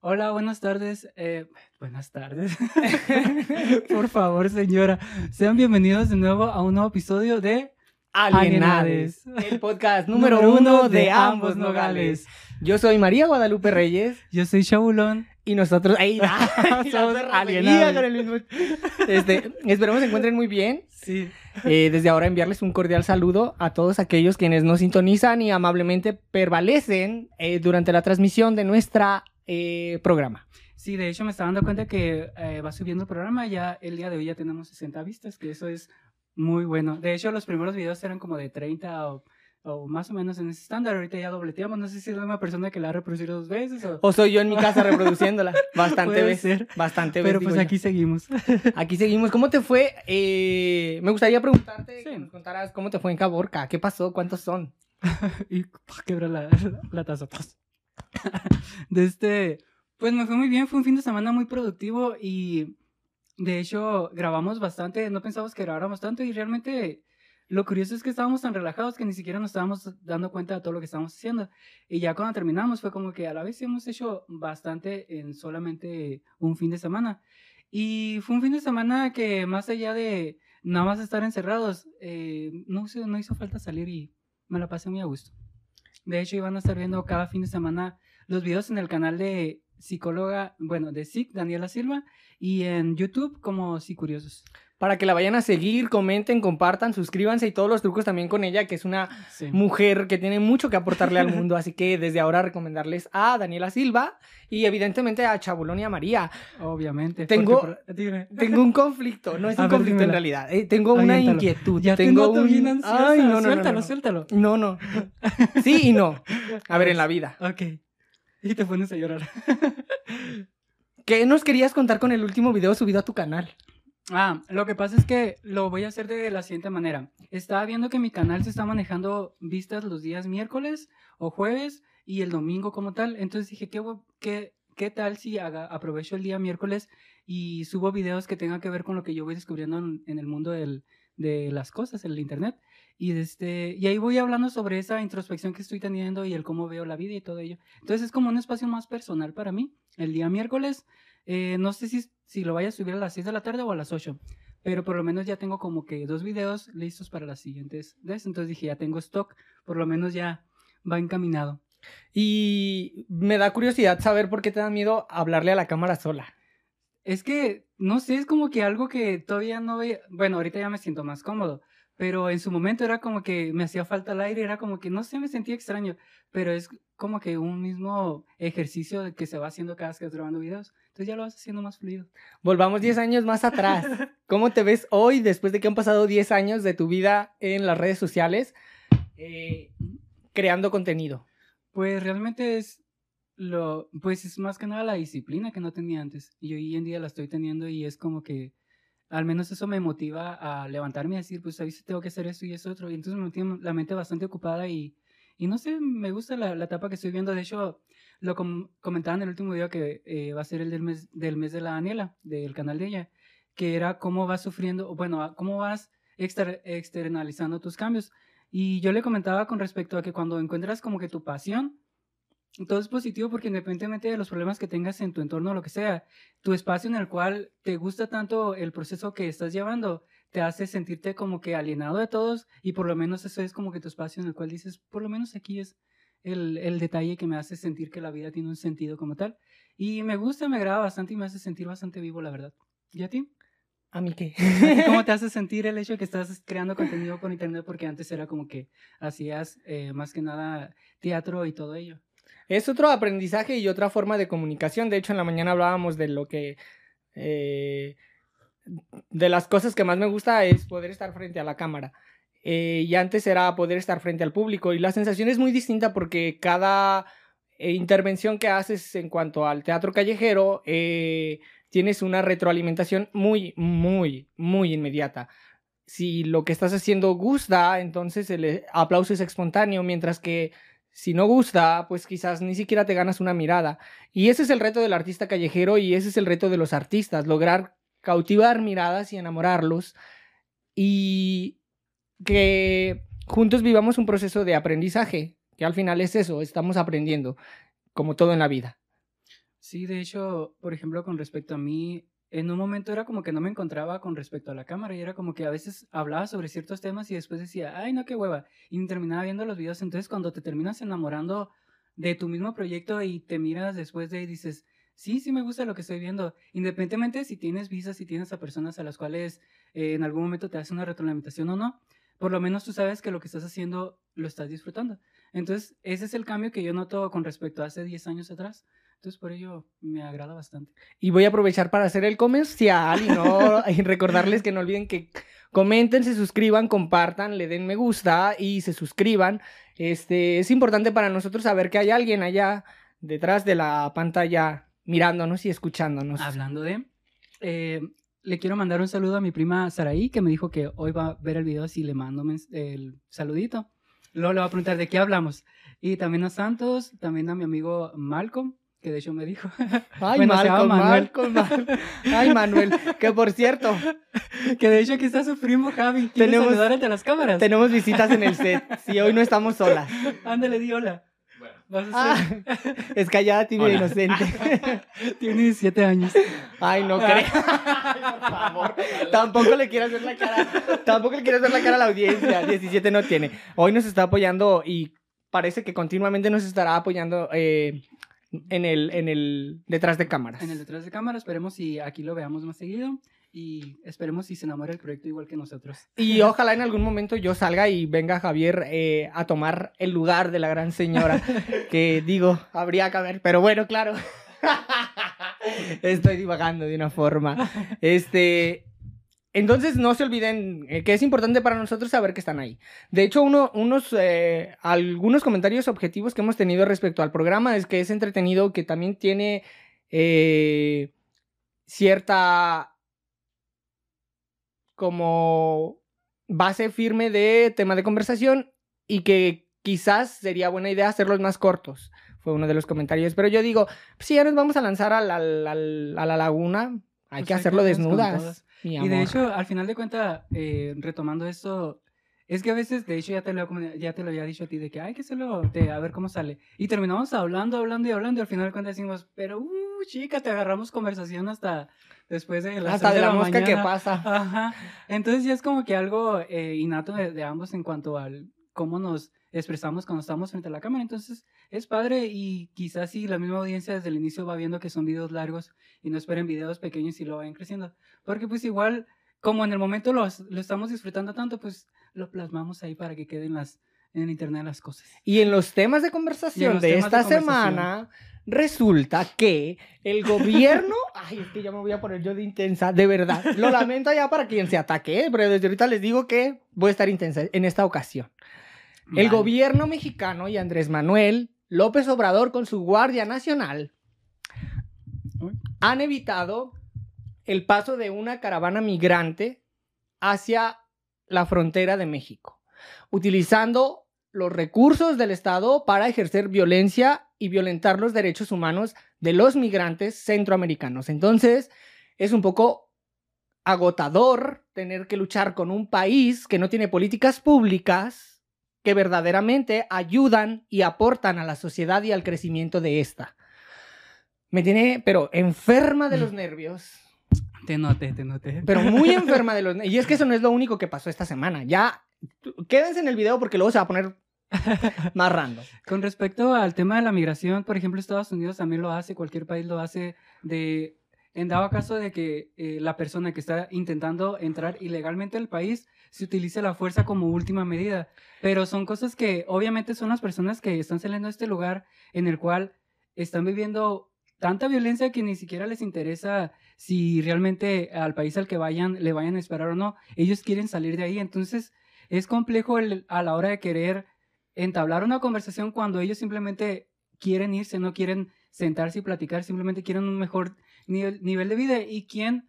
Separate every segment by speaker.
Speaker 1: Hola, buenas tardes. Eh, buenas tardes. Por favor, señora. Sean bienvenidos de nuevo a un nuevo episodio de
Speaker 2: Alienades, el podcast número uno de ambos nogales. Yo soy María Guadalupe Reyes
Speaker 1: Yo soy Shaulón.
Speaker 2: Y nosotros ahí
Speaker 1: Somos
Speaker 2: somos
Speaker 1: alienados.
Speaker 2: alienados. Este, esperemos se encuentren muy bien.
Speaker 1: Sí.
Speaker 2: Eh, desde ahora enviarles un cordial saludo a todos aquellos quienes nos sintonizan y amablemente permanecen eh, durante la transmisión de nuestra eh, programa.
Speaker 1: Sí, de hecho me estaba dando cuenta que va subiendo el programa. Ya el día de hoy ya tenemos 60 vistas, que eso es muy bueno. De hecho, los primeros videos eran como de 30 o, o más o menos en ese estándar. Ahorita ya dobleteamos. No sé si es la misma persona que la ha reproducido dos veces o...
Speaker 2: O soy yo en mi casa reproduciéndola. Bastante veces. Bastante
Speaker 1: Pero
Speaker 2: veces.
Speaker 1: pues
Speaker 2: digo yo.
Speaker 1: aquí seguimos.
Speaker 2: Aquí seguimos. ¿Cómo te fue? Eh, me gustaría preguntarte,
Speaker 1: Sí.
Speaker 2: que nos contaras cómo te fue en Caborca. ¿Qué pasó? ¿Cuántos son?
Speaker 1: y ¡pah! quebra la, la taza. ¡paz! De este, pues me fue muy bien, fue un fin de semana muy productivo y de hecho grabamos bastante, no pensamos que grabáramos tanto y realmente lo curioso es que estábamos tan relajados que ni siquiera nos estábamos dando cuenta de todo lo que estábamos haciendo. Y ya cuando terminamos fue como que a la vez hemos hecho bastante en solamente un fin de semana. Y fue un fin de semana que más allá de nada más estar encerrados, eh, no, no hizo falta salir y me la pasé muy a gusto. De hecho, iban a estar viendo cada fin de semana los videos en el canal de psicóloga, bueno, de SIC, Daniela Silva, y en YouTube como Psicuriosos.
Speaker 2: Para que la vayan a seguir, comenten, compartan, suscríbanse y todos los trucos también con ella, que es una
Speaker 1: Sí.
Speaker 2: mujer que tiene mucho que aportarle al mundo. Así que desde ahora recomendarles a Daniela Silva y evidentemente a Chabulón y a María.
Speaker 1: Obviamente.
Speaker 2: Tengo-
Speaker 1: porque por- dime.
Speaker 2: Tengo un conflicto, no es
Speaker 1: A
Speaker 2: un
Speaker 1: ver,
Speaker 2: conflicto en realidad. eh, tengo una inquietud.
Speaker 1: Ya
Speaker 2: tengo
Speaker 1: tengo
Speaker 2: un...
Speaker 1: bien ansiosa.
Speaker 2: Ay, no, no, no,
Speaker 1: suéltalo,
Speaker 2: no.
Speaker 1: suéltalo.
Speaker 2: No, no. Sí y no. A ver, en la vida.
Speaker 1: Ok. Y te pones a llorar.
Speaker 2: ¿Qué nos querías contar con el último video subido a tu canal?
Speaker 1: Ah, lo que pasa es que lo voy a hacer de la siguiente manera. Estaba viendo que mi canal se está manejando vistas los días miércoles o jueves y el domingo como tal. Entonces dije, ¿qué, qué, qué tal si haga, aprovecho el día miércoles y subo videos que tengan que ver con lo que yo voy descubriendo en, el mundo de las cosas, el internet? Y, este, y ahí voy hablando sobre esa introspección que estoy teniendo y el cómo veo la vida y todo ello. Entonces es como un espacio más personal para mí. El día miércoles, eh, no sé si, si lo vaya a subir a las 6 de la tarde o a las 8, pero por lo menos ya tengo como que dos videos listos para las siguientes veces. Entonces dije, ya tengo stock, por lo menos ya va encaminado.
Speaker 2: Y me da curiosidad saber por qué te da miedo hablarle a la cámara sola.
Speaker 1: Es que, no sé, es como que algo que todavía no veía. Bueno, ahorita ya me siento más cómodo, pero en su momento era como que me hacía falta el aire, era como que no sé, me sentía extraño, pero es como que un mismo ejercicio que se va haciendo cada vez que estás grabando videos. Entonces ya lo vas haciendo más fluido.
Speaker 2: Volvamos 10 años más atrás. ¿Cómo te ves hoy después de que han pasado 10 años de tu vida en las redes sociales eh, creando contenido?
Speaker 1: Pues realmente es lo, pues es más que nada la disciplina que no tenía antes. Y hoy en día la estoy teniendo y es como que al menos eso me motiva a levantarme y decir, pues a veces tengo que hacer esto y eso otro. Y entonces me mantiene la mente bastante ocupada y, y no sé, me gusta la, la etapa que estoy viendo. De hecho, lo com- comentaba en el último video que eh, va a ser el del mes, del mes de la Daniela, del canal de ella, que era cómo vas sufriendo, bueno, cómo vas exter- externalizando tus cambios. Y yo le comentaba con respecto a que cuando encuentras como que tu pasión, todo es positivo porque independientemente de los problemas que tengas en tu entorno o lo que sea, tu espacio en el cual te gusta tanto el proceso que estás llevando, te hace sentirte como que alienado de todos y por lo menos eso es como que tu espacio en el cual dices, por lo menos aquí es el, el detalle que me hace sentir que la vida tiene un sentido como tal. Y me gusta, me agrada bastante y me hace sentir bastante vivo, la verdad. ¿Y a ti?
Speaker 2: ¿A mí qué?
Speaker 1: ¿A ti ¿Cómo te hace sentir el hecho de que estás creando contenido por internet? Porque antes era como que hacías eh, más que nada teatro y todo ello.
Speaker 2: Es otro aprendizaje y otra forma de comunicación. De hecho, en la mañana hablábamos de lo que... eh, de las cosas que más me gusta es poder estar frente a la cámara. Eh, y antes era poder estar frente al público. Y la sensación es muy distinta porque cada eh, intervención que haces en cuanto al teatro callejero, eh, tienes una retroalimentación muy, muy, muy inmediata. Si lo que estás haciendo gusta, entonces el aplauso es espontáneo, mientras que si no gusta, pues quizás ni siquiera te ganas una mirada. Y ese es el reto del artista callejero y ese es el reto de los artistas, lograr cautivar miradas y enamorarlos y que juntos vivamos un proceso de aprendizaje. que al final es eso, estamos aprendiendo, como todo en la vida.
Speaker 1: Sí, de hecho, por ejemplo, con respecto a mí, en un momento era como que no me encontraba con respecto a la cámara y era como que a veces hablaba sobre ciertos temas y después decía, ay, no, qué hueva, y terminaba viendo los videos. Entonces, cuando te terminas enamorando de tu mismo proyecto y te miras después de y dices, sí, sí me gusta lo que estoy viendo, independientemente si tienes visas, si tienes a personas a las cuales eh, en algún momento te hace una retroalimentación o no, por lo menos tú sabes que lo que estás haciendo lo estás disfrutando. Entonces, ese es el cambio que yo noto con respecto a hace 10 años atrás. Entonces, por ello me agrada bastante.
Speaker 2: Y voy a aprovechar para hacer el comercial y, no, y recordarles que no olviden que comenten, se suscriban, compartan, le den me gusta y se suscriban. Este, es importante para nosotros saber que hay alguien allá detrás de la pantalla mirándonos y escuchándonos.
Speaker 1: Hablando de, eh, le quiero mandar un saludo a mi prima Saraí, que me dijo que hoy va a ver el video si le mando el saludito. Luego le va a preguntar de qué hablamos. Y también a Santos, también a mi amigo Malcolm, que de hecho me dijo.
Speaker 2: Ay,
Speaker 1: Bueno,
Speaker 2: Malcolm,
Speaker 1: Manuel.
Speaker 2: Malcolm, Mal- Ay, Manuel, que por cierto,
Speaker 1: que de hecho aquí está su primo Javi. ¿Quieres
Speaker 2: Tenemos-
Speaker 1: saludar ante las cámaras?
Speaker 2: tenemos visitas en el set. Si hoy no estamos solas.
Speaker 1: Ándale, di hola. Vas a
Speaker 2: Ah, es callada, tímida
Speaker 3: Hola.
Speaker 2: inocente.
Speaker 1: Tiene 17 años.
Speaker 2: Ay, no creo. Ay, por favor. Tampoco le quieras ver la cara. Tampoco le quieras ver la cara a la audiencia. 17 no tiene. Hoy nos está apoyando y parece que continuamente nos estará apoyando eh, en el, en el detrás de cámaras.
Speaker 1: En el detrás de cámara, esperemos si aquí lo veamos más seguido. Y esperemos si se enamora del proyecto igual que nosotros.
Speaker 2: Y ojalá en algún momento yo salga y venga Javier eh, a tomar el lugar de la gran señora. Que digo, habría que haber. Pero bueno, claro. Estoy divagando de una forma. Este. Entonces no se olviden eh, que es importante para nosotros saber que están ahí. De hecho, uno, unos, eh, algunos comentarios objetivos que hemos tenido respecto al programa es que es entretenido, que también tiene eh, cierta como base firme de tema de conversación y que quizás sería buena idea hacerlos más cortos. Fue uno de los comentarios. Pero yo digo, si ya nos vamos a lanzar al- al- al- a la laguna, hay
Speaker 1: Pues
Speaker 2: que
Speaker 1: hay que
Speaker 2: hacerlo
Speaker 1: con
Speaker 2: desnudas. mi
Speaker 1: Y de
Speaker 2: amor.
Speaker 1: hecho, al final de cuentas, eh, retomando esto, es que a veces, de hecho, ya te, lo, ya te lo había dicho a ti, de que hay que hacerlo, de, a ver cómo sale. Y terminamos hablando, hablando y hablando, y al final de cuentas decimos, pero, uh, chica, te agarramos conversación hasta después de las
Speaker 2: Hasta de
Speaker 1: de
Speaker 2: la mosca que
Speaker 1: mañana".
Speaker 2: pasa.
Speaker 1: Ajá. Entonces ya es como que algo eh, innato de, de ambos en cuanto al cómo nos expresamos cuando estamos frente a la cámara. Entonces es padre y quizás si la misma audiencia desde el inicio va viendo que son videos largos y no esperen videos pequeños y lo vayan creciendo. Porque pues igual, como en el momento los- lo estamos disfrutando tanto, pues lo plasmamos ahí para que queden las, en internet las cosas.
Speaker 2: Y en los temas de conversación de esta semana, resulta que el gobierno. Ay, es que ya me voy a poner yo de intensa, de verdad. Lo lamento ya para quien se ataque, ¿eh? pero desde ahorita les digo que voy a estar intensa en esta ocasión. El gobierno mexicano y Andrés Manuel López Obrador con su Guardia Nacional han evitado el paso de una caravana migrante hacia la frontera de México, utilizando los recursos del Estado para ejercer violencia y violentar los derechos humanos de los migrantes centroamericanos. Entonces, es un poco agotador tener que luchar con un país que no tiene políticas públicas que verdaderamente ayudan y aportan a la sociedad y al crecimiento de esta. Me tiene, pero enferma de los nervios.
Speaker 1: Te noté, te noté.
Speaker 2: Pero muy enferma de los nervios. Y es que eso no es lo único que pasó esta semana. Ya, quédense en el video porque luego se va a poner más random.
Speaker 1: Con respecto al tema de la migración, por ejemplo, Estados Unidos también lo hace, cualquier país lo hace, de, en dado caso de que eh, la persona que está intentando entrar ilegalmente al país se utilice la fuerza como última medida. Pero son cosas que obviamente son las personas que están saliendo de este lugar en el cual están viviendo tanta violencia que ni siquiera les interesa si realmente al país al que vayan le vayan a esperar o no. Ellos quieren salir de ahí. Entonces es complejo el- a la hora de querer entablar una conversación cuando ellos simplemente quieren irse, no quieren sentarse y platicar, simplemente quieren un mejor nivel, de vida. ¿Y quién?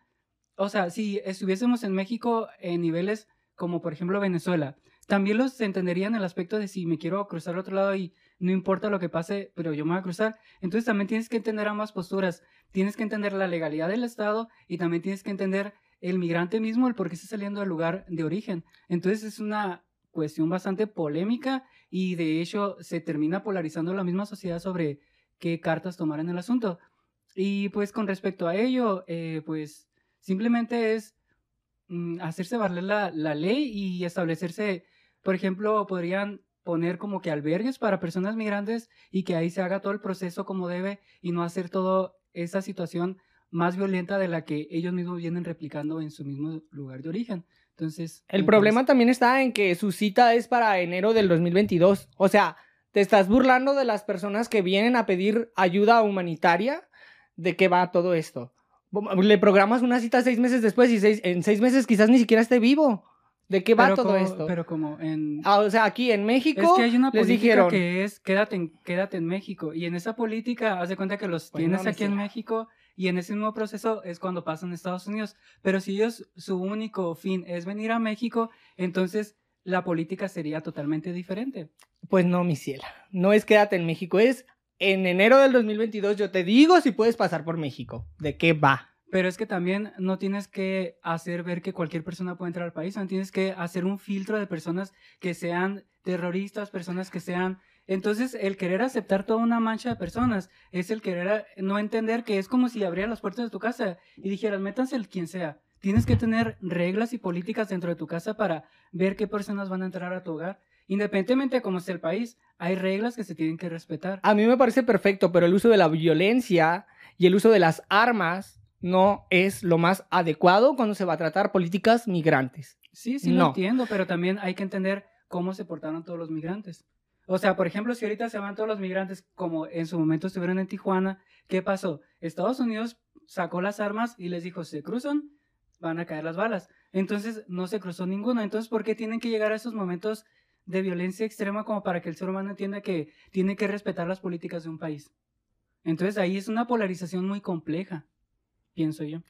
Speaker 1: O sea, si estuviésemos en México en niveles como por ejemplo Venezuela, también los entenderían el aspecto de si me quiero cruzar al otro lado y no importa lo que pase, pero yo me voy a cruzar. Entonces también tienes que entender ambas posturas. Tienes que entender la legalidad del Estado y también tienes que entender el migrante mismo, el por qué está saliendo del lugar de origen. Entonces es una cuestión bastante polémica y de hecho se termina polarizando la misma sociedad sobre qué cartas tomar en el asunto. Y pues con respecto a ello, eh, pues simplemente es mm, hacerse valer la, la ley y establecerse, por ejemplo, podrían poner como que albergues para personas migrantes y que ahí se haga todo el proceso como debe y no hacer toda esa situación más violenta de la que ellos mismos vienen replicando en su mismo lugar de origen. Entonces,
Speaker 2: El problema también está en que su cita es para enero del 2022. O sea, te estás burlando de las personas que vienen a pedir ayuda humanitaria. ¿De qué va todo esto? Le programas una cita seis meses después y seis- en seis meses quizás ni siquiera esté vivo. ¿De qué va
Speaker 1: pero
Speaker 2: todo
Speaker 1: como-
Speaker 2: esto?
Speaker 1: Pero como en...
Speaker 2: Ah, o sea, aquí en México
Speaker 1: Es que hay una
Speaker 2: les
Speaker 1: política
Speaker 2: dijeron,
Speaker 1: que es quédate en, quédate en México. Y en esa política, haz de cuenta que los
Speaker 2: Pues
Speaker 1: tienes
Speaker 2: no,
Speaker 1: aquí en. México y en ese mismo proceso es cuando pasan a Estados Unidos. Pero si ellos, su único fin es venir a México, entonces la política sería totalmente diferente.
Speaker 2: pues no, mi ciela. No es quédate en México, es en enero del 2022 yo te digo si puedes pasar por México. ¿De qué va?
Speaker 1: Pero es que también no tienes que hacer ver que cualquier persona puede entrar al país, no tienes que hacer un filtro de personas que sean terroristas, personas que sean... Entonces, el querer aceptar toda una mancha de personas es el querer a- no entender que es como si abrieras las puertas de tu casa y dijeras, métanse el quien sea. Tienes que tener reglas y políticas dentro de tu casa para ver qué personas van a entrar a tu hogar. Independientemente de cómo esté el país, hay reglas que se tienen que respetar.
Speaker 2: A mí me parece perfecto, pero el uso de la violencia y el uso de las armas no es lo más adecuado cuando se va a tratar políticas migrantes.
Speaker 1: Sí, sí
Speaker 2: No.
Speaker 1: lo entiendo, pero también hay que entender cómo se portaron todos los migrantes. O sea, por ejemplo, si ahorita se van todos los migrantes como en su momento estuvieron en Tijuana, ¿qué pasó? Estados Unidos sacó las armas y les dijo, se cruzan, van a caer las balas. Entonces no se cruzó ninguno. Entonces, ¿por qué tienen que llegar a esos momentos de violencia extrema como para que el ser humano entienda que tiene que respetar las políticas de un país? Entonces ahí es una polarización muy compleja, pienso yo.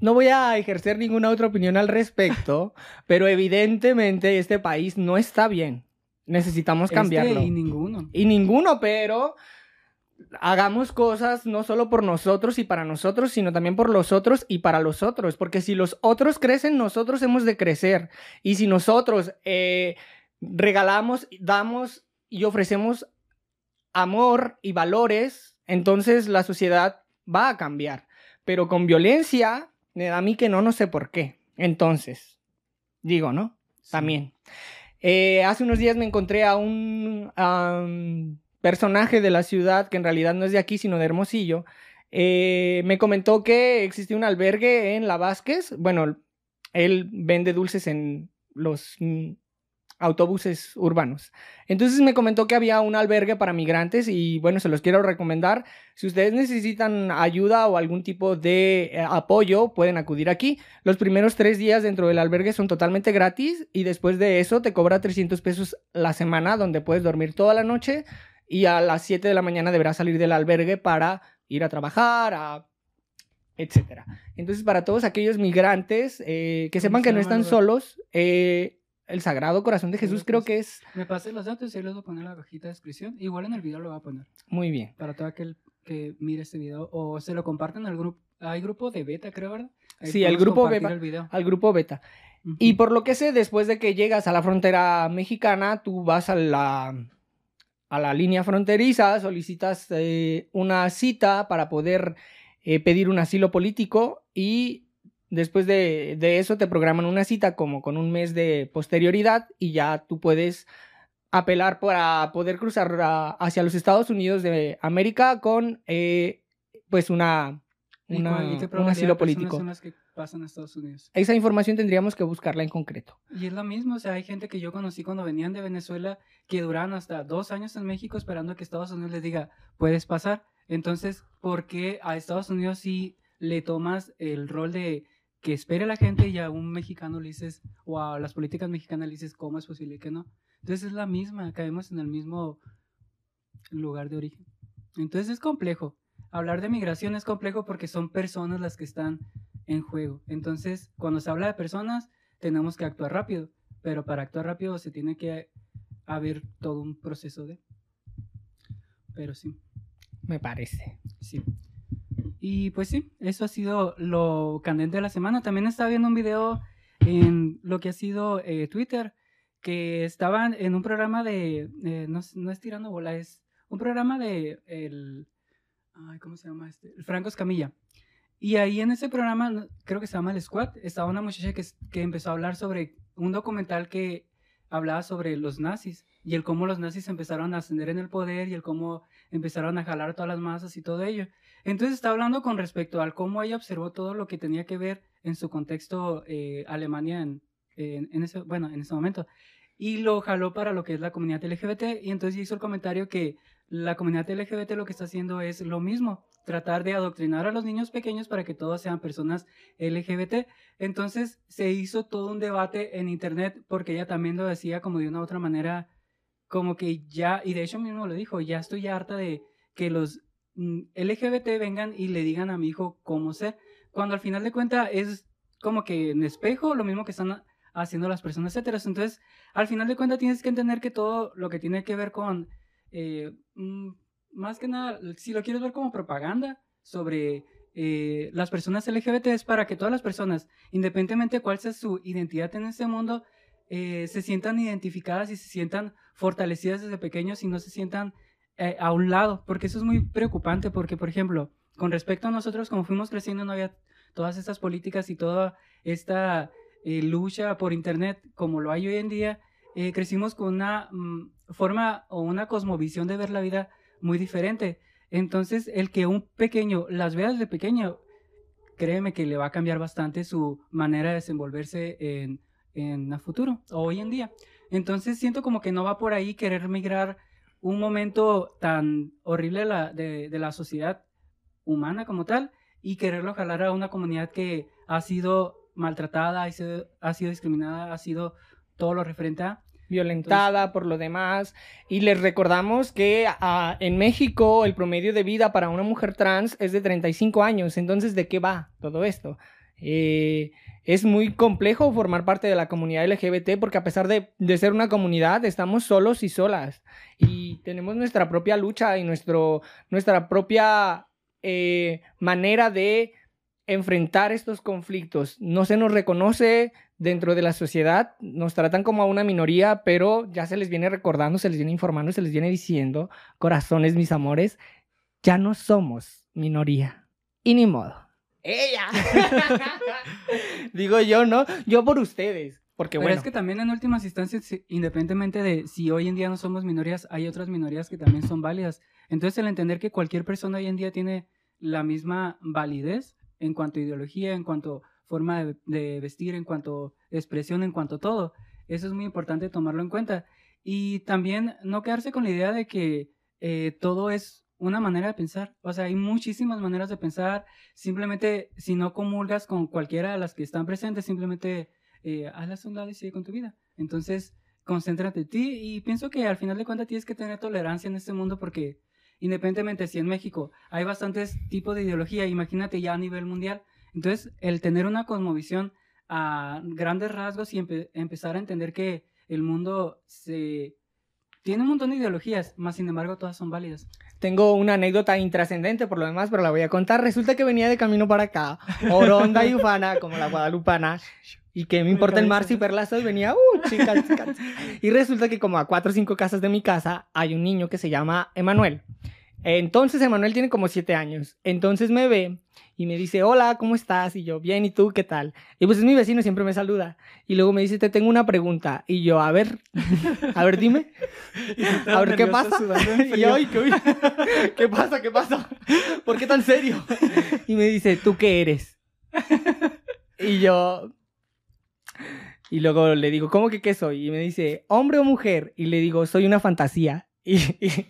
Speaker 2: No voy a ejercer ninguna otra opinión al respecto, pero evidentemente este país no está bien. Necesitamos
Speaker 1: Este
Speaker 2: cambiarlo.
Speaker 1: y ninguno.
Speaker 2: Y ninguno, pero hagamos cosas no solo por nosotros y para nosotros, sino también por los otros y para los otros. Porque si los otros crecen, nosotros hemos de crecer. Y si nosotros eh, regalamos, damos y ofrecemos amor y valores, entonces la sociedad va a cambiar. Pero con violencia, me da a mí que no, no sé por qué. Entonces, digo, ¿no? También. Eh, hace unos días me encontré a un personaje de la ciudad que en realidad no es de aquí, sino de Hermosillo. Eh, me comentó que existía un albergue en La Vázquez. Bueno, él vende dulces en los mm, autobuses urbanos. Entonces me comentó que había un albergue para migrantes y bueno, se los quiero recomendar. Si ustedes necesitan ayuda o algún tipo de eh, apoyo, pueden acudir aquí. Los primeros tres días dentro del albergue son totalmente gratis y después de eso te cobra 300 pesos la semana donde puedes dormir toda la noche y a las 7 de la mañana deberás salir del albergue para ir a trabajar, a etcétera. Entonces, para todos aquellos migrantes eh, que
Speaker 1: ¿Cómo
Speaker 2: sepan
Speaker 1: se
Speaker 2: que no están solos, eh, el Sagrado Corazón de Jesús creo que es
Speaker 1: Me pasé los datos y ahí los voy a poner en la cajita de descripción. Igual en el video lo voy a poner.
Speaker 2: muy bien.
Speaker 1: Para todo aquel que mire este video. O se lo comparten al grupo. Hay grupo de beta, creo, ¿verdad? Ahí
Speaker 2: Sí,
Speaker 1: podemos
Speaker 2: grupo beta.
Speaker 1: el.
Speaker 2: Al grupo beta. Y por lo que sé, después de que llegas a la frontera mexicana, tú vas a la, a la línea fronteriza, solicitas eh, una cita para poder eh, pedir un asilo político y después de, de eso te programan una cita como con un mes de posterioridad y ya tú puedes apelar para poder cruzar a- hacia los Estados Unidos de América con eh, pues una,
Speaker 1: ¿Y
Speaker 2: una- un asilo político.
Speaker 1: son las que pasan a Estados Unidos?
Speaker 2: Esa información tendríamos que buscarla en concreto.
Speaker 1: Y es lo mismo, o sea, hay gente que yo conocí cuando venían de Venezuela que duraron hasta dos años en México esperando que Estados Unidos les diga, puedes pasar. Entonces, ¿por qué a Estados Unidos sí le tomas el rol de que espere la gente y a un mexicano le dices, o a las políticas mexicanas le dices, ¿cómo es posible que no? Entonces es la misma, caemos en el mismo lugar de origen. Entonces es complejo. Hablar de migración es complejo porque son personas las que están en juego. Entonces, cuando se habla de personas, tenemos que actuar rápido, pero para actuar rápido se tiene que haber todo un proceso de... Pero sí,
Speaker 2: Me parece.
Speaker 1: sí. Y pues sí, eso ha sido lo candente de la semana. También estaba viendo un video en lo que ha sido eh, Twitter, que estaban en un programa de, eh, no, no es tirando bola, es un programa de el, ay, ¿cómo se llama este? El Franco Escamilla. Y ahí en ese programa, creo que se llama El Squad, estaba una muchacha que, que empezó a hablar sobre un documental que hablaba sobre los nazis y el cómo los nazis empezaron a ascender en el poder y el cómo empezaron a jalar todas las masas y todo ello. Entonces está hablando con respecto al cómo ella observó todo lo que tenía que ver en su contexto eh, Alemania en, ese, bueno, en ese momento. Y lo jaló para lo que es la comunidad LGBT y entonces hizo el comentario que la comunidad LGBT lo que está haciendo es lo mismo, tratar de adoctrinar a los niños pequeños para que todos sean personas LGBT. Entonces se hizo todo un debate en internet porque ella también lo decía como de una otra manera, como que ya, y de hecho mismo lo dijo, ya estoy harta de que los mm, LGBT vengan y le digan a mi hijo cómo ser, cuando al final de cuentas es como que en espejo lo mismo que están haciendo las personas heteros. Entonces, al final de cuentas tienes que entender que todo lo que tiene que ver con, eh, mm, más que nada, si lo quieres ver como propaganda sobre eh, las personas LGBT es para que todas las personas, independientemente de cuál sea su identidad en este mundo, eh, se sientan identificadas y se sientan fortalecidas desde pequeños y no se sientan eh, a un lado, porque eso es muy preocupante, porque, por ejemplo, con respecto a nosotros, como fuimos creciendo, no había todas estas políticas y toda esta eh, lucha por Internet como lo hay hoy en día, crecimos con una mm, forma o una cosmovisión de ver la vida muy diferente. Entonces, el que un pequeño las vea desde pequeño, créeme que le va a cambiar bastante su manera de desenvolverse en, en el futuro o hoy en día. Entonces, siento como que no va por ahí querer migrar un momento tan horrible de la, de, de la sociedad humana como tal y quererlo jalar a una comunidad que ha sido maltratada, ha sido, ha sido discriminada, ha sido todo lo referente a
Speaker 2: violentada por lo demás. Y les recordamos que ah, en México el promedio de vida para una mujer trans es de 35 años. Entonces, ¿de qué va todo esto? Eh, es muy complejo formar parte de la comunidad LGBT porque a pesar de, de ser una comunidad, estamos solos y solas. Y tenemos nuestra propia lucha y nuestro, nuestra propia eh, manera de enfrentar estos conflictos. No se nos reconoce dentro de la sociedad, nos tratan como a una minoría, pero ya se les viene recordando, se les viene informando, se les viene diciendo, corazones, mis amores, ya no somos minoría. Y ni modo. Ella. Digo yo, ¿no? Yo por ustedes. Porque
Speaker 1: Pero
Speaker 2: bueno,
Speaker 1: es que también en últimas instancias, independientemente de si hoy en día no somos minorías, hay otras minorías que también son válidas. Entonces, el entender que cualquier persona hoy en día tiene la misma validez en cuanto a ideología, en cuanto a forma de, de vestir, en cuanto a expresión, en cuanto a todo, eso es muy importante tomarlo en cuenta. Y también no quedarse con la idea de que eh, todo es una manera de pensar. O sea, hay muchísimas maneras de pensar. Simplemente, si no comulgas con cualquiera de las que están presentes, simplemente eh, hazlas a un lado y sigue con tu vida. Entonces, concéntrate en ti y pienso que al final de cuentas tienes que tener tolerancia en este mundo porque independientemente si en México hay bastantes tipos de ideología, imagínate ya a nivel mundial. Entonces, el tener una cosmovisión a grandes rasgos y empe- empezar a entender que el mundo se tiene un montón de ideologías, más sin embargo todas son válidas.
Speaker 2: Tengo una anécdota intrascendente por lo demás, pero la voy a contar. Resulta que venía de camino para acá, oronda y ufana, como la guadalupana, y que me importa el mar si perla soy, venía, uh, chicas, chicas. Y resulta que como a cuatro o cinco casas de mi casa hay un niño que se llama Emanuel. Entonces Emanuel tiene como siete años. Entonces me ve y me dice, hola, ¿cómo estás? Y yo, bien, ¿y tú qué tal? Y pues es mi vecino, siempre me saluda. Y luego me dice, te tengo una pregunta. Y yo, a ver, a ver, dime. A ver, ¿qué pasa? Y yo, "Ay, ¿qué, ¿qué pasa? ¿Qué pasa? ¿Por qué tan serio? Y me dice, ¿tú qué eres? Y yo... Y luego le digo, ¿cómo que qué soy? Y me dice, ¿hombre o mujer? Y le digo, soy una fantasía. Y, y-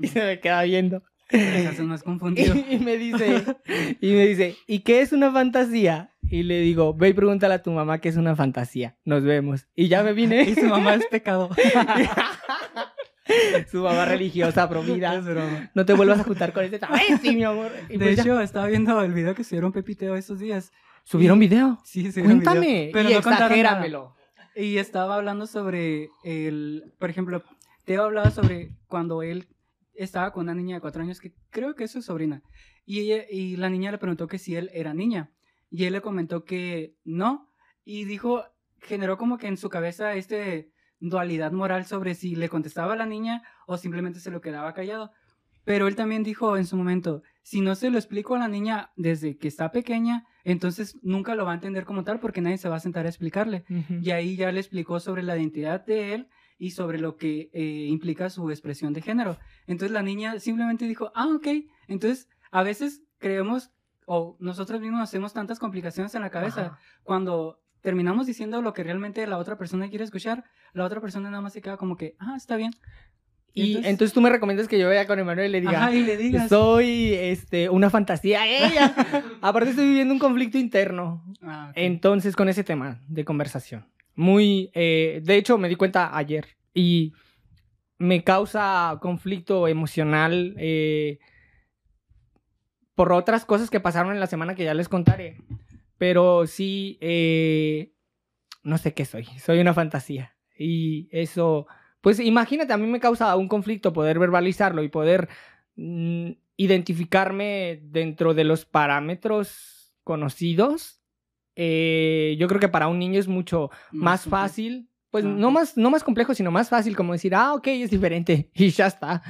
Speaker 2: y se me queda viendo.
Speaker 1: Es confundido.
Speaker 2: Y, y me dice, y me dice, ¿y qué es una fantasía? Y le digo, ve y pregúntale a tu mamá qué es una fantasía. Nos vemos. Y ya me vine.
Speaker 1: Y su mamá es pecado.
Speaker 2: Su mamá religiosa,
Speaker 1: broma.
Speaker 2: No te vuelvas a juntar con ese travesti, mi amor. Y
Speaker 1: De
Speaker 2: pues ya.
Speaker 1: hecho, estaba viendo el video que subieron Pepiteo esos días.
Speaker 2: ¿Subieron video?
Speaker 1: Sí, subieron video,
Speaker 2: Cuéntame.
Speaker 1: pero
Speaker 2: y
Speaker 1: no
Speaker 2: exagéramelo.
Speaker 1: Y estaba hablando sobre el, por ejemplo, Teo hablaba sobre cuando él estaba con una niña de cuatro años que creo que es su sobrina. Y, ella, y la niña le preguntó que si él era niña. Y él le comentó que no. Y dijo, generó como que en su cabeza este dualidad moral sobre si le contestaba a la niña o simplemente se lo quedaba callado. Pero él también dijo en su momento, si no se lo explico a la niña desde que está pequeña, entonces nunca lo va a entender como tal porque nadie se va a sentar a explicarle. Y ahí ya le explicó sobre la identidad de él y sobre lo que eh, implica su expresión de género. Entonces la niña simplemente dijo, ah, ok. Entonces a veces creemos o nosotros mismos hacemos tantas complicaciones en la cabeza
Speaker 2: Ajá.
Speaker 1: cuando terminamos diciendo lo que realmente la otra persona quiere escuchar, la otra persona nada más se queda como que, ah, está bien.
Speaker 2: Y entonces, tú me recomiendas que yo vaya con Emanuel y le diga,
Speaker 1: Ajá, y le digas.
Speaker 2: soy este, una fantasía ella. Aparte estoy viviendo un conflicto interno.
Speaker 1: Ah, ok.
Speaker 2: Entonces, con ese tema de conversación. Muy, eh, de hecho, me di cuenta ayer y me causa conflicto emocional eh, por otras cosas que pasaron en la semana que ya les contaré. Pero sí, eh, no sé qué soy. Soy una fantasía. Y eso, pues imagínate, a mí me causa un conflicto poder verbalizarlo y poder mm, identificarme dentro de los parámetros conocidos. Eh, yo creo que para un niño es mucho más fácil, pues no, más, no más complejo, sino más fácil, como decir, ah, ok, es diferente y ya está.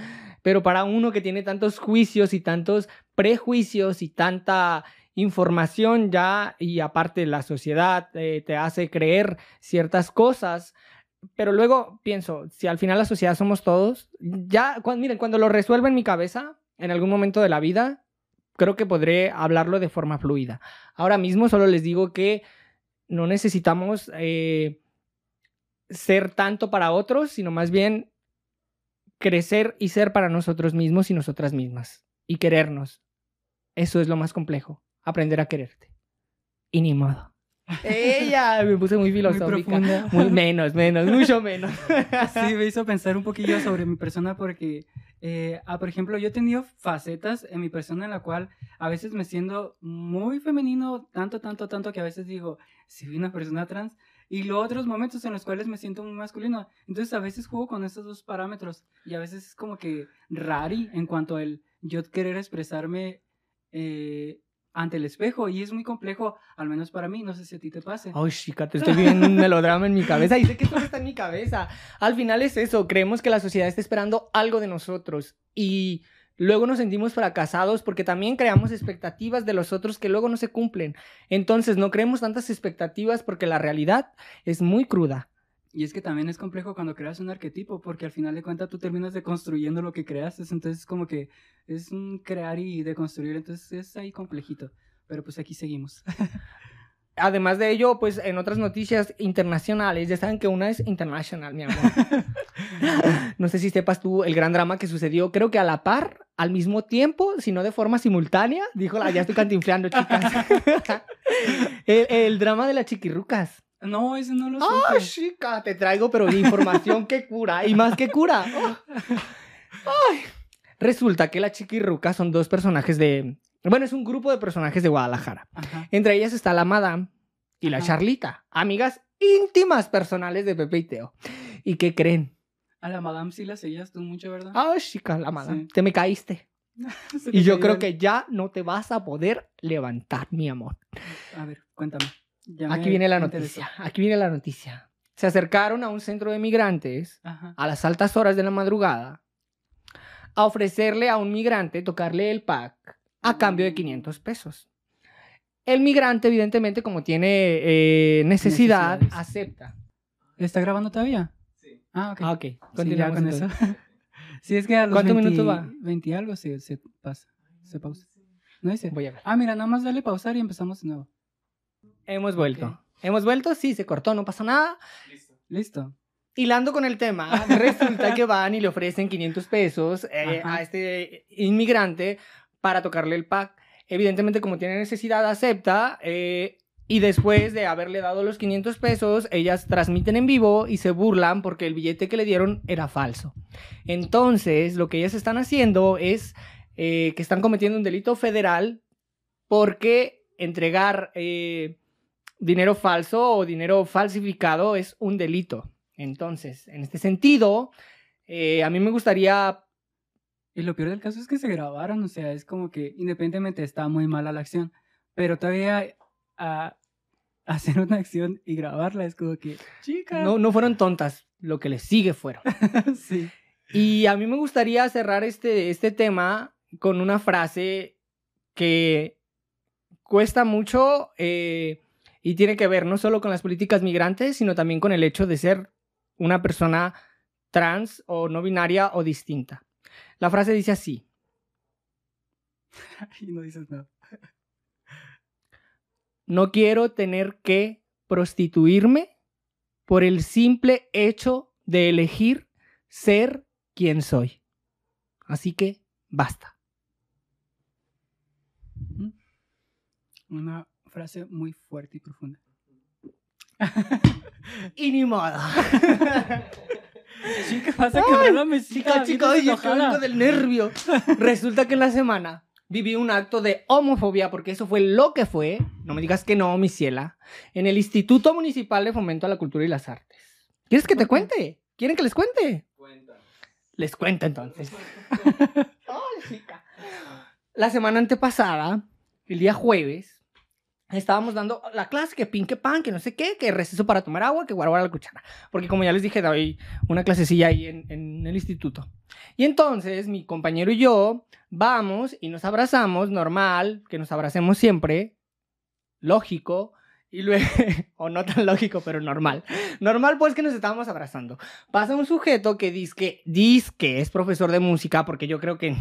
Speaker 2: Pero para uno que tiene tantos juicios y tantos prejuicios y tanta información ya, y aparte la sociedad eh, te hace creer ciertas cosas, pero luego pienso, si al final la sociedad somos todos, ya, cuan- miren, cuando lo resuelva en mi cabeza, en algún momento de la vida, creo que podré hablarlo de forma fluida. Ahora mismo solo les digo que no necesitamos eh, ser tanto para otros, sino más bien crecer y ser para nosotros mismos y nosotras mismas. Y querernos. Eso es lo más complejo. Aprender a quererte. Y ni modo. Ella me puse muy filosófica. Muy menos, menos, mucho menos.
Speaker 1: sí, me hizo pensar un poquillo sobre mi persona porque, eh, ah, por ejemplo, yo he tenido facetas en mi persona en la cual a veces me siento muy femenino, tanto, tanto, tanto que a veces digo, si soy una persona trans, y luego otros momentos en los cuales me siento muy masculino. Entonces a veces juego con estos dos parámetros y a veces es como que rari en cuanto al yo querer expresarme eh, ante el espejo y es muy complejo, al menos para mí, no sé si a ti te pase.
Speaker 2: Ay, chica, te estoy viviendo un melodrama en mi cabeza y sé que todo está en mi cabeza. Al final es eso, creemos que la sociedad está esperando algo de nosotros y luego nos sentimos fracasados porque también creamos expectativas de los otros que luego no se cumplen. Entonces no creemos tantas expectativas porque la realidad es muy cruda.
Speaker 1: Y es que también es complejo cuando creas un arquetipo, porque al final de cuentas tú terminas deconstruyendo lo que creaste, entonces como que es un crear y deconstruir, entonces es ahí complejito. Pero pues aquí seguimos.
Speaker 2: Además de ello, pues en otras noticias internacionales, ya saben que una es internacional, mi amor. No sé si sepas tú el gran drama que sucedió, creo que a la par, al mismo tiempo, si no de forma simultánea, dijo la, ya estoy cantinfleando, chicas. el, el drama de las chiquirrucas.
Speaker 1: No, eso no lo
Speaker 2: ¡Ah,
Speaker 1: supe.
Speaker 2: chica! Te traigo, pero información que cura, y más que cura. ¡Oh! ¡Ay! Resulta que las chiquirrucas son dos personajes de... Bueno, es un grupo de personajes de Guadalajara.
Speaker 1: Ajá.
Speaker 2: Entre ellas está la Madame y la
Speaker 1: Ajá.
Speaker 2: Charlita, amigas íntimas personales de Pepe y Teo. ¿Y qué creen?
Speaker 1: A la Madame sí la seguías tú mucho, ¿verdad?
Speaker 2: Ah, chica, la Madame,
Speaker 1: Sí.
Speaker 2: te me caíste. Y yo creo que ya no te vas a poder levantar, mi amor.
Speaker 1: A ver, cuéntame. Ya
Speaker 2: Aquí viene la
Speaker 1: interesó.
Speaker 2: noticia, aquí viene la noticia. Se acercaron a un centro de migrantes
Speaker 1: Ajá.
Speaker 2: a las altas horas de la madrugada a ofrecerle a un migrante tocarle el pack a cambio de 500 pesos. El migrante, evidentemente, como tiene eh, necesidad, acepta.
Speaker 1: ¿Está grabando todavía?
Speaker 3: Sí.
Speaker 1: Ah, ok.
Speaker 2: Ah, ok.
Speaker 1: Sí,
Speaker 2: Continuamos
Speaker 1: con
Speaker 2: entonces.
Speaker 1: eso. sí, es que a los
Speaker 2: ¿Cuántos
Speaker 1: 20
Speaker 2: minutos va?
Speaker 1: 20 algo se, se pasa. Se pausa. ¿No dice?
Speaker 2: Voy a ver.
Speaker 1: Ah, mira, nada más dale pausar y empezamos de nuevo.
Speaker 2: Hemos vuelto. Hemos vuelto, sí, se cortó, no pasa nada.
Speaker 3: Listo.
Speaker 1: Listo.
Speaker 2: Hilando con el tema, resulta que van y le ofrecen 500 pesos eh, a este inmigrante para tocarle el pack. Evidentemente, como tiene necesidad, acepta. eh, y después de haberle dado los 500 pesos, ellas transmiten en vivo y se burlan porque el billete que le dieron era falso. Entonces, lo que ellas están haciendo es eh, que están cometiendo un delito federal porque entregar eh, dinero falso o dinero falsificado es un delito. Entonces, en este sentido, eh, a mí me gustaría...
Speaker 1: Y lo peor del caso es que se grabaron, o sea, es como que independientemente está muy mala la acción, pero todavía a hacer una acción y grabarla es como que, chica.
Speaker 2: No, no fueron tontas. lo que le sigue fueron.
Speaker 1: sí.
Speaker 2: Y a mí me gustaría cerrar este, este tema con una frase que cuesta mucho eh, y tiene que ver no solo con las políticas migrantes, sino también con el hecho de ser una persona trans o no binaria o distinta. La frase dice así.
Speaker 1: Y no dices nada.
Speaker 2: No quiero tener que prostituirme por el simple hecho de elegir ser quien soy. Así que basta.
Speaker 1: Una frase muy fuerte y profunda.
Speaker 2: Y ni modo.
Speaker 1: Sí, ¿qué pasa? Que la mesita.
Speaker 2: Chica, chica, vengo del nervio. Resulta que en la semana viví un acto de homofobia, porque eso fue lo que fue, no me digas que no, mi ciela, en el Instituto Municipal de Fomento a la Cultura y las Artes. ¿Quieres que te cuente? ¿Quieren que les cuente? Les cuento entonces. Ay, chica. La semana antepasada, el día jueves, estábamos dando la clase que pin, que pan, que no sé qué, que receso para tomar agua, que guardar la cuchara. Porque como ya les dije, doy una clasecilla ahí en, en el instituto. Y entonces mi compañero y yo vamos y nos abrazamos, normal, que nos abracemos siempre, lógico, y luego, o no tan lógico, pero normal. Normal pues que nos estábamos abrazando. Pasa un sujeto que dice que, dice que es profesor de música, porque yo creo que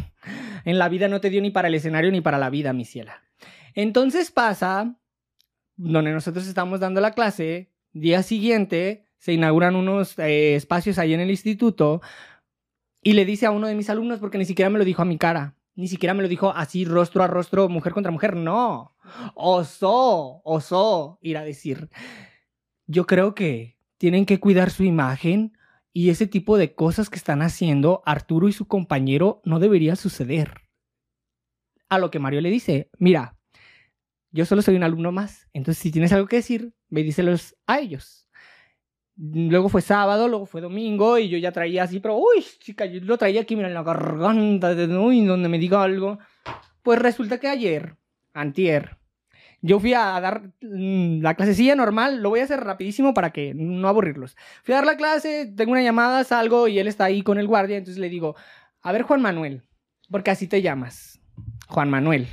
Speaker 2: en la vida no te dio ni para el escenario ni para la vida, mi ciela. Entonces pasa, donde nosotros estamos dando la clase, día siguiente se inauguran unos eh, espacios ahí en el instituto y le dice a uno de mis alumnos, porque ni siquiera me lo dijo a mi cara, ni siquiera me lo dijo así rostro a rostro, mujer contra mujer, no. Osó, osó ir a decir, yo creo que tienen que cuidar su imagen y ese tipo de cosas que están haciendo Arturo y su compañero no debería suceder. A lo que Mario le dice, mira, yo solo soy un alumno más, entonces si tienes algo que decir, ve y díselos a ellos. Luego fue sábado, luego fue domingo y yo ya traía así, pero uy, chica, yo lo traía aquí, mira, en la garganta, de, uy, donde me diga algo. Pues resulta que ayer, antier, yo fui a dar mm, la clasecilla normal, lo voy a hacer rapidísimo para que no aburrirlos. Fui a dar la clase, tengo una llamada, salgo y él está ahí con el guardia, entonces le digo, a ver Juan Manuel, porque así te llamas, Juan Manuel.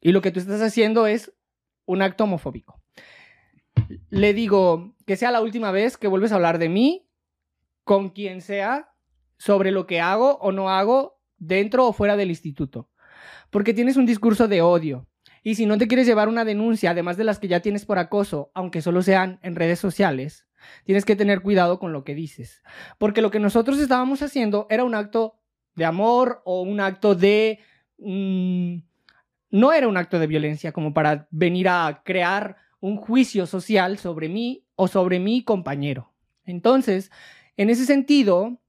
Speaker 2: Y lo que tú estás haciendo es un acto homofóbico. Le digo que sea la última vez que vuelves a hablar de mí con quien sea sobre lo que hago o no hago dentro o fuera del instituto. Porque tienes un discurso de odio. Y si no te quieres llevar una denuncia, además de las que ya tienes por acoso, aunque solo sean en redes sociales, tienes que tener cuidado con lo que dices. Porque lo que nosotros estábamos haciendo era un acto de amor o un acto de... mmm, no era un acto de violencia como para venir a crear un juicio social sobre mí o sobre mi compañero. Entonces, en ese sentido,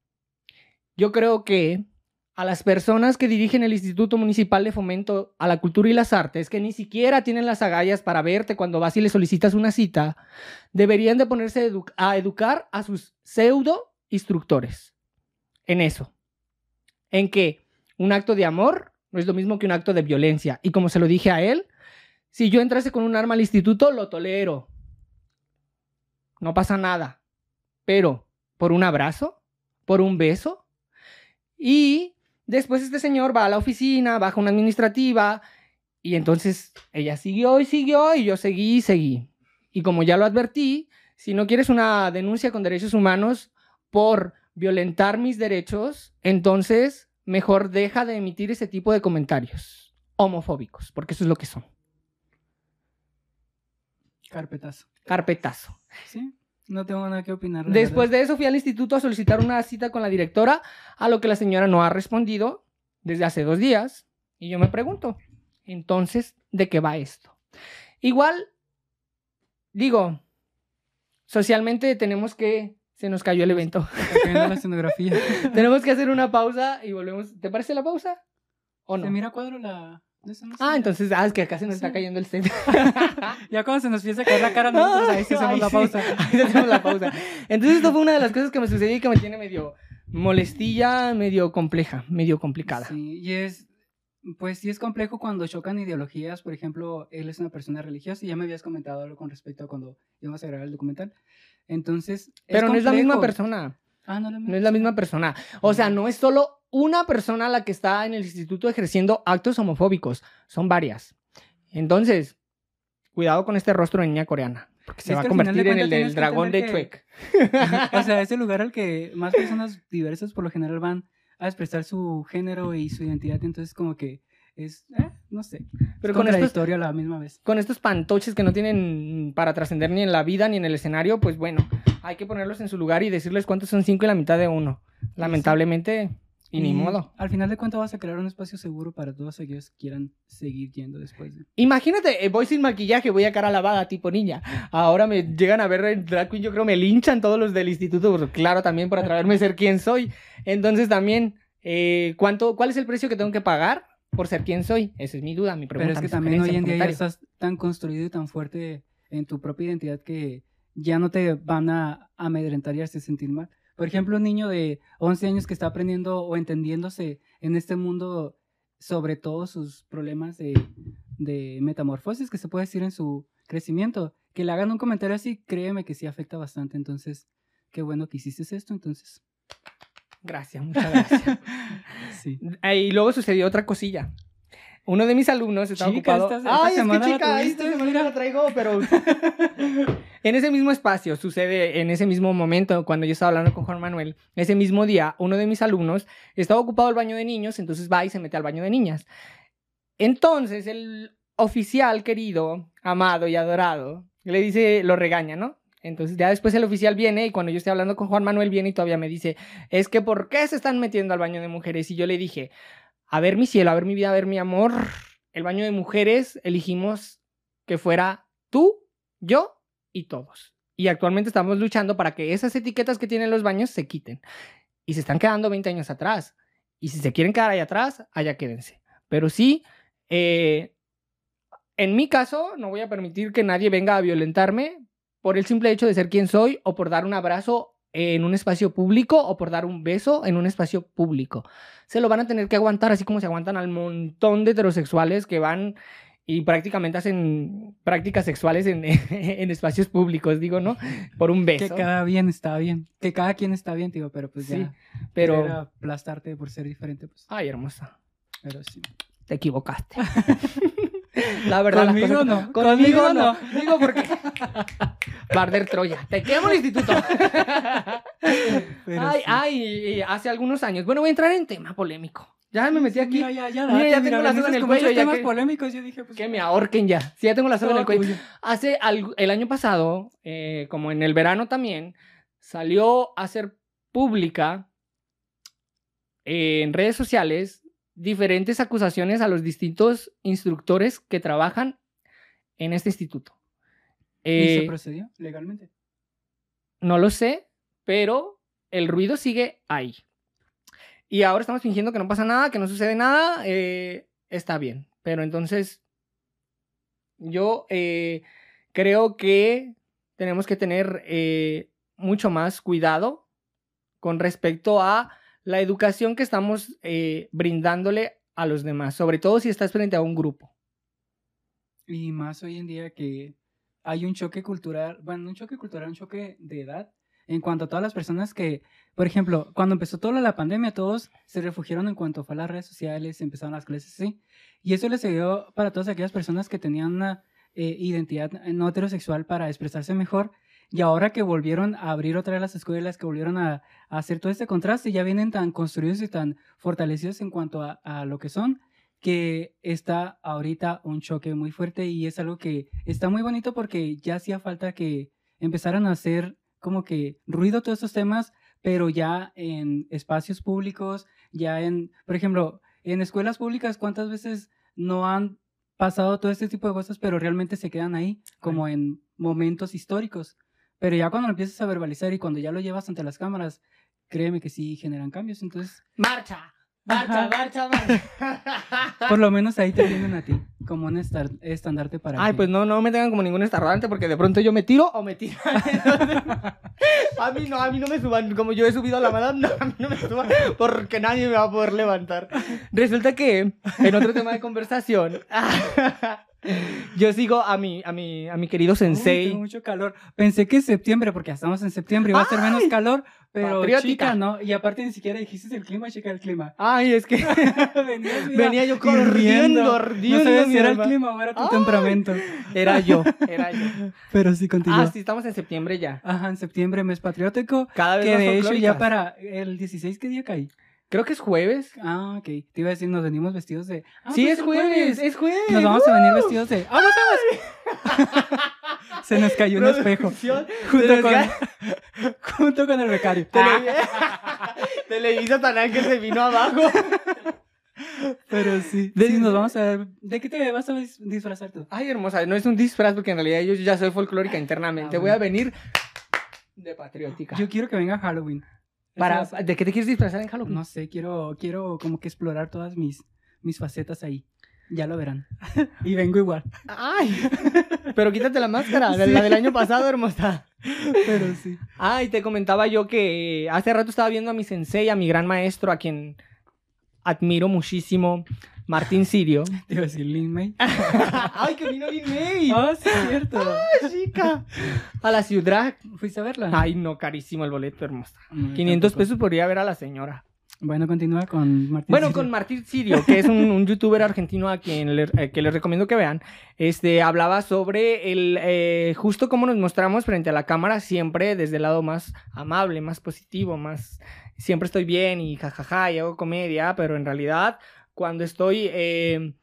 Speaker 2: yo creo que a las personas que dirigen el Instituto Municipal de Fomento a la Cultura y las Artes, que ni siquiera tienen las agallas para verte cuando vas y le solicitas una cita, deberían de ponerse a educar a sus pseudo instructores en eso. En que un acto de amor no es lo mismo que un acto de violencia. Y como se lo dije a él, si yo entrase con un arma al instituto, lo tolero. No pasa nada. Pero, por un abrazo, por un beso. Y después este señor va a la oficina, baja una administrativa. Y entonces ella siguió y siguió y yo seguí y seguí. Y como ya lo advertí, si no quieres una denuncia con derechos humanos por violentar mis derechos, entonces mejor deja de emitir ese tipo de comentarios homofóbicos, porque eso es lo que son.
Speaker 1: Carpetazo.
Speaker 2: Carpetazo.
Speaker 1: Sí, no tengo nada que opinar.
Speaker 2: Después
Speaker 1: verdad.
Speaker 2: de eso fui al instituto a solicitar una cita con la directora, a lo que la señora no ha respondido desde hace dos días. Y yo me pregunto, entonces, ¿de qué va esto? Igual, digo, socialmente tenemos que... Se nos cayó el evento.
Speaker 1: Está la escenografía.
Speaker 2: tenemos que hacer una pausa y volvemos. ¿Te parece la pausa? ¿O no?
Speaker 1: Se mira cuadro la... no sé.
Speaker 2: Ah, entonces, ah, es que acá se nos está
Speaker 1: Sí.
Speaker 2: cayendo el set.
Speaker 1: Ya cuando se nos empieza a caer la cara, nosotros ahí sí hacemos
Speaker 2: Ay,
Speaker 1: la
Speaker 2: sí,
Speaker 1: pausa.
Speaker 2: ahí hacemos la pausa. Entonces, esto fue una de las cosas que me sucedió y que me tiene medio molestilla, medio compleja, medio complicada.
Speaker 1: Sí, y es, pues sí es complejo cuando chocan ideologías. Por ejemplo, él es una persona religiosa y ya me habías comentado algo con respecto a cuando íbamos a grabar el documental. Entonces, es
Speaker 2: Pero no es la misma persona.
Speaker 1: Ah, no,
Speaker 2: No es la misma persona. O sea, no es solo una persona la que está en el instituto ejerciendo actos homofóbicos, son varias. Entonces, cuidado con este rostro de niña coreana, porque se
Speaker 1: Es
Speaker 2: va a
Speaker 1: que
Speaker 2: convertir en el del
Speaker 1: que
Speaker 2: dragón de
Speaker 1: entender
Speaker 2: Chuek.
Speaker 1: o sea, es el lugar al que más personas diversas por lo general van a expresar su género y su identidad, entonces como que es, eh, no sé,
Speaker 2: Pero con
Speaker 1: contradictorio a la misma vez.
Speaker 2: con estos pantoches que no tienen para trascender ni en la vida ni en el escenario, pues bueno, hay que ponerlos en su lugar y decirles cuántos son cinco y la mitad de uno. Lamentablemente, y ni modo.
Speaker 1: Al final de cuentas vas a crear un espacio seguro para todos aquellos que quieran seguir yendo después de...
Speaker 2: Imagínate, eh, voy sin maquillaje, voy a cara lavada, tipo niña. Ahora me llegan a ver en drag queen, yo creo me linchan todos los del instituto, pues, claro, también por atreverme a ser quien soy. Entonces también, eh, ¿cuánto, ¿cuál es el precio que tengo que pagar por ser quien soy? Esa es mi duda, mi pregunta.
Speaker 1: Pero es que también hoy en día ya estás tan construido y tan fuerte en tu propia identidad que ya no te van a amedrentar y hacerte sentir mal. Por ejemplo, un niño de 11 años que está aprendiendo o entendiéndose en este mundo sobre todos sus problemas de, de metamorfosis que se puede decir en su crecimiento, que le hagan un comentario así, créeme que sí afecta bastante. Entonces, qué bueno que hiciste esto, entonces.
Speaker 2: Gracias, muchas gracias.
Speaker 1: Sí.
Speaker 2: Y luego sucedió otra cosilla. Uno de mis alumnos estaba
Speaker 1: Chica,
Speaker 2: ocupado.
Speaker 1: esta- esta
Speaker 2: Ay, es que
Speaker 1: la
Speaker 2: chica,
Speaker 1: tuviste,
Speaker 2: esta semana la traigo, pero en ese mismo espacio sucede, en ese mismo momento, cuando yo estaba hablando con Juan Manuel, ese mismo día, uno de mis alumnos estaba ocupado el baño de niños, entonces va y se mete al baño de niñas. Entonces el oficial querido, amado y adorado, le dice, lo regaña, ¿no? Entonces ya después el oficial viene y cuando yo estoy hablando con Juan Manuel viene y todavía me dice, es que ¿por qué se están metiendo al baño de mujeres? Y yo le dije, a ver mi cielo, a ver mi vida, a ver mi amor, el baño de mujeres elegimos que fuera tú, yo y todos. Y actualmente estamos luchando para que esas etiquetas que tienen los baños se quiten. Y se están quedando 20 años atrás. Y si se quieren quedar ahí atrás, allá quédense. Pero sí, eh, en mi caso, no voy a permitir que nadie venga a violentarme por el simple hecho de ser quien soy o por dar un abrazo en un espacio público o por dar un beso en un espacio público. Se lo van a tener que aguantar así como se aguantan al montón de heterosexuales que van y prácticamente hacen prácticas sexuales en, en espacios públicos, digo, ¿no? Por un
Speaker 1: Que
Speaker 2: beso.
Speaker 1: cada bien está bien. Que cada quien está bien, tío, pero pues
Speaker 2: Sí,
Speaker 1: ya.
Speaker 2: pero...
Speaker 1: querer aplastarte por ser diferente, pues.
Speaker 2: Ay, hermosa,
Speaker 1: Pero sí.
Speaker 2: te equivocaste. La verdad,
Speaker 1: Conmigo no,
Speaker 2: Conmigo
Speaker 1: conmigo
Speaker 2: no.
Speaker 1: no.
Speaker 2: Digo porque... Barder Troya. Te quemo el instituto.
Speaker 1: Pero
Speaker 2: ay,
Speaker 1: sí.
Speaker 2: ay, hace algunos años. Bueno, voy a entrar en tema polémico. Ya me metí aquí.
Speaker 1: Mira, ya, ya,
Speaker 2: Mira,
Speaker 1: date,
Speaker 2: ya tengo la soga en el cuello, ya
Speaker 1: temas
Speaker 2: que-
Speaker 1: polémicos, yo dije, pues.
Speaker 2: Que me ahorquen ya. Sí, ya tengo la soga en el cuello.
Speaker 1: tuyo.
Speaker 2: Hace al- el año pasado, eh, como en el verano también, salió a ser pública eh, en redes sociales diferentes acusaciones a los distintos instructores que trabajan en este instituto.
Speaker 1: ¿Y
Speaker 2: Eh,
Speaker 1: se procedió legalmente?
Speaker 2: no lo sé, pero el ruido sigue ahí. Y ahora estamos fingiendo que no pasa nada, que no sucede nada, eh, está bien. Pero entonces, yo eh, creo que tenemos que tener eh, mucho más cuidado con respecto a la educación que estamos eh, brindándole a los demás, sobre todo si estás frente a un grupo.
Speaker 1: Y más hoy en día que hay un choque cultural, bueno, no un choque cultural, un choque de edad en cuanto a todas las personas que, por ejemplo, cuando empezó toda la pandemia, todos se refugiaron en cuanto fue a las redes sociales, empezaron las clases, sí. Y eso les dio para todas aquellas personas que tenían una eh, identidad no heterosexual para expresarse mejor. Y ahora que volvieron a abrir otra vez las escuelas, que volvieron a, a hacer todo este contraste, ya vienen tan construidos y tan fortalecidos en cuanto a, a lo que son, que está ahorita un choque muy fuerte y es algo que está muy bonito porque ya hacía falta que empezaran a hacer como que ruido todos estos temas, pero ya en espacios públicos, ya en, por ejemplo, en escuelas públicas, ¿cuántas veces no han pasado todo este tipo de cosas, pero realmente se quedan ahí, como en momentos históricos? Pero ya cuando lo empiezas a verbalizar y cuando ya lo llevas ante las cámaras, créeme que sí generan cambios. Entonces,
Speaker 2: Marcha, marcha,
Speaker 1: Ajá.
Speaker 2: marcha, marcha.
Speaker 1: por lo menos ahí te tienen a ti, como un estandarte para
Speaker 2: Ay,
Speaker 1: que-
Speaker 2: pues no, no me tengan como ningún estarrante porque de pronto yo me tiro o me tiran. a mí no, a mí no me suban. Como yo he subido a la madame, no, a mí no me suban porque nadie me va a poder levantar. Resulta que, en otro tema de conversación, Yo sigo a mi, a mi, a mi querido
Speaker 1: Uy,
Speaker 2: sensei.
Speaker 1: tengo mucho calor. Pensé que en septiembre, porque ya estamos en septiembre, iba a ser menos calor, pero
Speaker 2: Patriótica.
Speaker 1: chica, ¿no? Y aparte ni siquiera dijiste el clima, chica, el clima.
Speaker 2: Ay, es que
Speaker 1: Venías, mira,
Speaker 2: venía yo corriendo, ardiendo.
Speaker 1: No sabía si era el clima o era tu
Speaker 2: Ay.
Speaker 1: temperamento.
Speaker 2: Era yo, era yo.
Speaker 1: Pero sí, continúa.
Speaker 2: Ah, sí, estamos en septiembre ya.
Speaker 1: Ajá, en septiembre, mes patriótico.
Speaker 2: Cada vez
Speaker 1: Que
Speaker 2: más
Speaker 1: de hecho ya para el 16, ¿qué día cae?
Speaker 2: Creo que es jueves.
Speaker 1: Ah, ok. Te iba a decir, nos venimos vestidos de. Ah,
Speaker 2: sí,
Speaker 1: pues
Speaker 2: es jueves, es jueves.
Speaker 1: Nos vamos a venir vestidos de. ¡Vamos, vamos! Se nos cayó un espejo. Junto con,
Speaker 2: cae-
Speaker 1: junto con el becario.
Speaker 2: Tele- Televisa tan que se vino abajo.
Speaker 1: Pero sí.
Speaker 2: De-
Speaker 1: sí, nos vamos a ver. ¿De qué te vas a dis- disfrazar tú?
Speaker 2: Ay, hermosa, no es un disfraz porque en realidad yo ya soy folclórica internamente.
Speaker 1: Ah,
Speaker 2: Voy a venir de patriótica.
Speaker 1: Yo quiero que venga Halloween.
Speaker 2: Para,
Speaker 1: Eso es-
Speaker 2: ¿De qué te quieres disfrazar en Halloween?
Speaker 1: No sé, quiero, quiero como que explorar todas mis, mis facetas ahí. Ya lo verán. Y vengo igual.
Speaker 2: Ay, pero quítate la máscara, de la del año pasado, hermosa.
Speaker 1: Pero sí.
Speaker 2: Ay, te comentaba yo que hace rato estaba viendo a mi sensei, a mi gran maestro, a quien admiro muchísimo, Martín Sirio.
Speaker 1: Te iba a decir Lin May.
Speaker 2: Ay, que vino Lin May.
Speaker 1: Ah, sí, es cierto.
Speaker 2: chica. A la ciudad.
Speaker 1: ¿Fuiste a verla?
Speaker 2: Ay, no, carísimo el boleto, hermosa.
Speaker 1: No,
Speaker 2: 500
Speaker 1: tampoco.
Speaker 2: pesos por ir a ver a la señora.
Speaker 1: Bueno, continúa con Martín.
Speaker 2: Bueno,
Speaker 1: Sirio.
Speaker 2: con Martín Sirio, que es un, un youtuber argentino a quien le- eh, que les recomiendo que vean, este, hablaba sobre el eh, justo cómo nos mostramos frente a la cámara siempre desde el lado más amable, más positivo, más siempre estoy bien y jajaja y hago comedia, pero en realidad cuando estoy eh,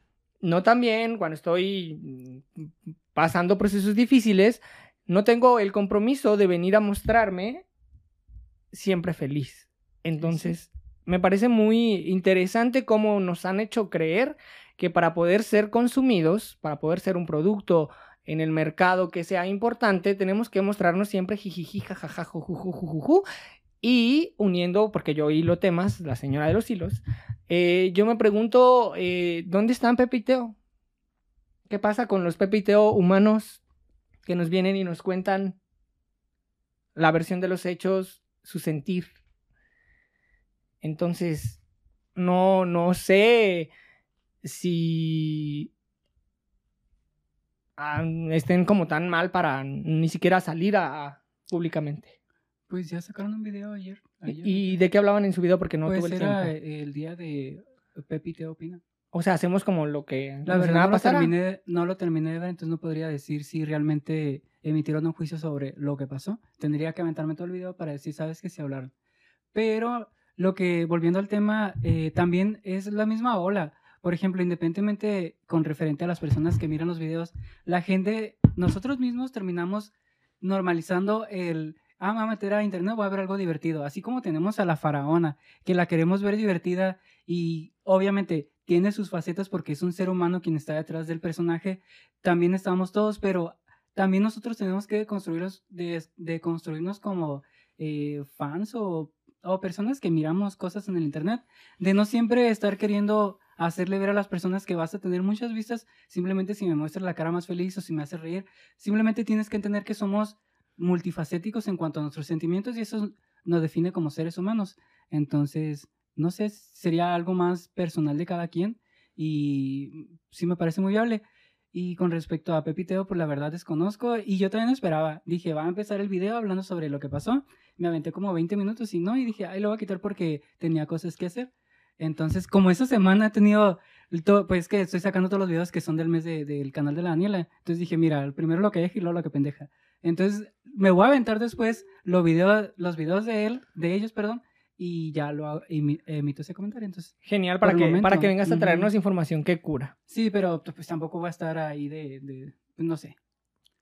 Speaker 2: no tan bien, cuando estoy mm, pasando procesos difíciles, no tengo el compromiso de venir a mostrarme siempre feliz. Entonces, me parece muy interesante cómo nos han hecho creer que para poder ser consumidos, para poder ser un producto en el mercado que sea importante, tenemos que mostrarnos siempre jijiji, jajaja, jujujujujuju, y uniendo, porque yo hilo temas, la señora de los hilos, eh, yo me pregunto, eh, ¿dónde están Pepe y Teo? ¿Qué pasa con los Pepe y Teo humanos que nos vienen y nos cuentan la versión de los hechos, su sentir? Entonces, no, no sé si estén como tan mal para ni siquiera salir a- públicamente.
Speaker 1: Pues ya sacaron un video ayer. ayer.
Speaker 2: ¿Y de qué hablaban en su video? Porque no
Speaker 1: pues
Speaker 2: tuve el
Speaker 1: era
Speaker 2: tiempo.
Speaker 1: el día de Pepi te opina.
Speaker 2: O sea, hacemos como lo que
Speaker 1: La verdad
Speaker 2: nada
Speaker 1: no lo, terminé, no lo terminé de ver, entonces no podría decir si realmente emitieron un juicio sobre lo que pasó. Tendría que aventarme todo el video para decir, sabes que se hablaron. Pero lo que, volviendo al tema, eh, también es la misma ola. Por ejemplo, independientemente con referente a las personas que miran los videos, la gente, nosotros mismos terminamos normalizando el, ah, me voy a meter a internet, voy a ver algo divertido. Así como tenemos a la faraona, que la queremos ver divertida y obviamente tiene sus facetas porque es un ser humano quien está detrás del personaje, también estamos todos, pero también nosotros tenemos que construirnos, de, construirnos como eh, fans o, o personas que miramos cosas en el internet, de no siempre estar queriendo hacerle ver a las personas que vas a tener muchas vistas, simplemente si me muestras la cara más feliz o si me hace reír, simplemente tienes que entender que somos multifacéticos en cuanto a nuestros sentimientos y eso nos define como seres humanos. Entonces, no sé, sería algo más personal de cada quien y sí me parece muy viable. Y con respecto a Pepiteo, pues la verdad desconozco y yo también esperaba. Dije, va a empezar el video hablando sobre lo que pasó. Me aventé como 20 minutos y no, y dije, ay, lo voy a quitar porque tenía cosas que hacer. Entonces, como esa semana he tenido, el to- pues que estoy sacando todos los videos que son del mes de- del canal de la Daniela. Entonces dije, mira, primero lo que deje y luego lo que pendeja. Entonces, me voy a aventar después los videos, los videos de él, de ellos, perdón, y ya lo hago- emi- emito ese comentario. Entonces,
Speaker 2: Genial para que,
Speaker 1: momento.
Speaker 2: para que vengas a traernos información que cura.
Speaker 1: sí, pero pues tampoco voy a estar ahí de, de pues, no sé,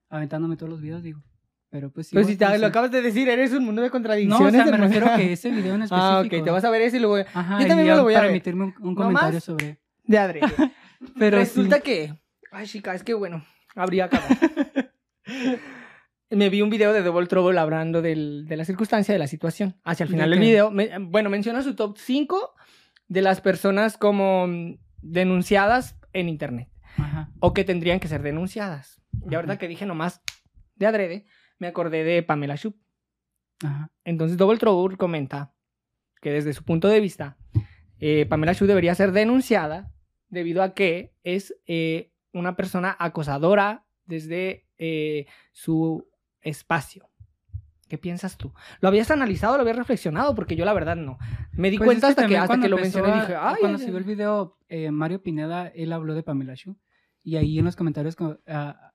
Speaker 1: aventándome todos los videos, digo. Pero pues sí.
Speaker 2: Pero si te,
Speaker 1: no
Speaker 2: lo
Speaker 1: sé.
Speaker 2: acabas de decir, eres un mundo de
Speaker 1: No,
Speaker 2: contradicciones.
Speaker 1: o sea, me refiero a que ese video en específico.
Speaker 2: Ah, ok, te vas a ver ese y luego
Speaker 1: Ajá,
Speaker 2: Yo también
Speaker 1: y
Speaker 2: me lo voy a
Speaker 1: para
Speaker 2: ver.
Speaker 1: emitirme un, un
Speaker 2: No
Speaker 1: comentario
Speaker 2: más.
Speaker 1: sobre.
Speaker 2: de adrede.
Speaker 1: Pero
Speaker 2: Resulta
Speaker 1: sí.
Speaker 2: que. Ay, chica, es que bueno, habría acabado. me vi un video de Double Trouble hablando del- de la circunstancia, de la situación. Hacia el
Speaker 1: ¿De
Speaker 2: final del video, me- bueno, menciona su top 5 de las personas como denunciadas en internet
Speaker 1: Ajá.
Speaker 2: o que tendrían que ser denunciadas. Y ahorita que dije nomás de adrede, me acordé de Pamela Schupp.
Speaker 1: Ajá.
Speaker 2: Entonces Double Trouble comenta que desde su punto de vista, eh, Pamela Schupp debería ser denunciada debido a que es eh, una persona acosadora desde eh, su espacio. ¿Qué piensas tú? ¿Lo habías analizado, lo habías reflexionado? Porque yo la verdad no. Me di
Speaker 1: Pues
Speaker 2: cuenta
Speaker 1: es que
Speaker 2: hasta que, hasta que lo mencioné
Speaker 1: a-
Speaker 2: dije, ay,
Speaker 1: cuando
Speaker 2: ay,
Speaker 1: subió el
Speaker 2: ay".
Speaker 1: video, eh, Mario Pineda, él habló de Pamela Shu. Y ahí en los comentarios co-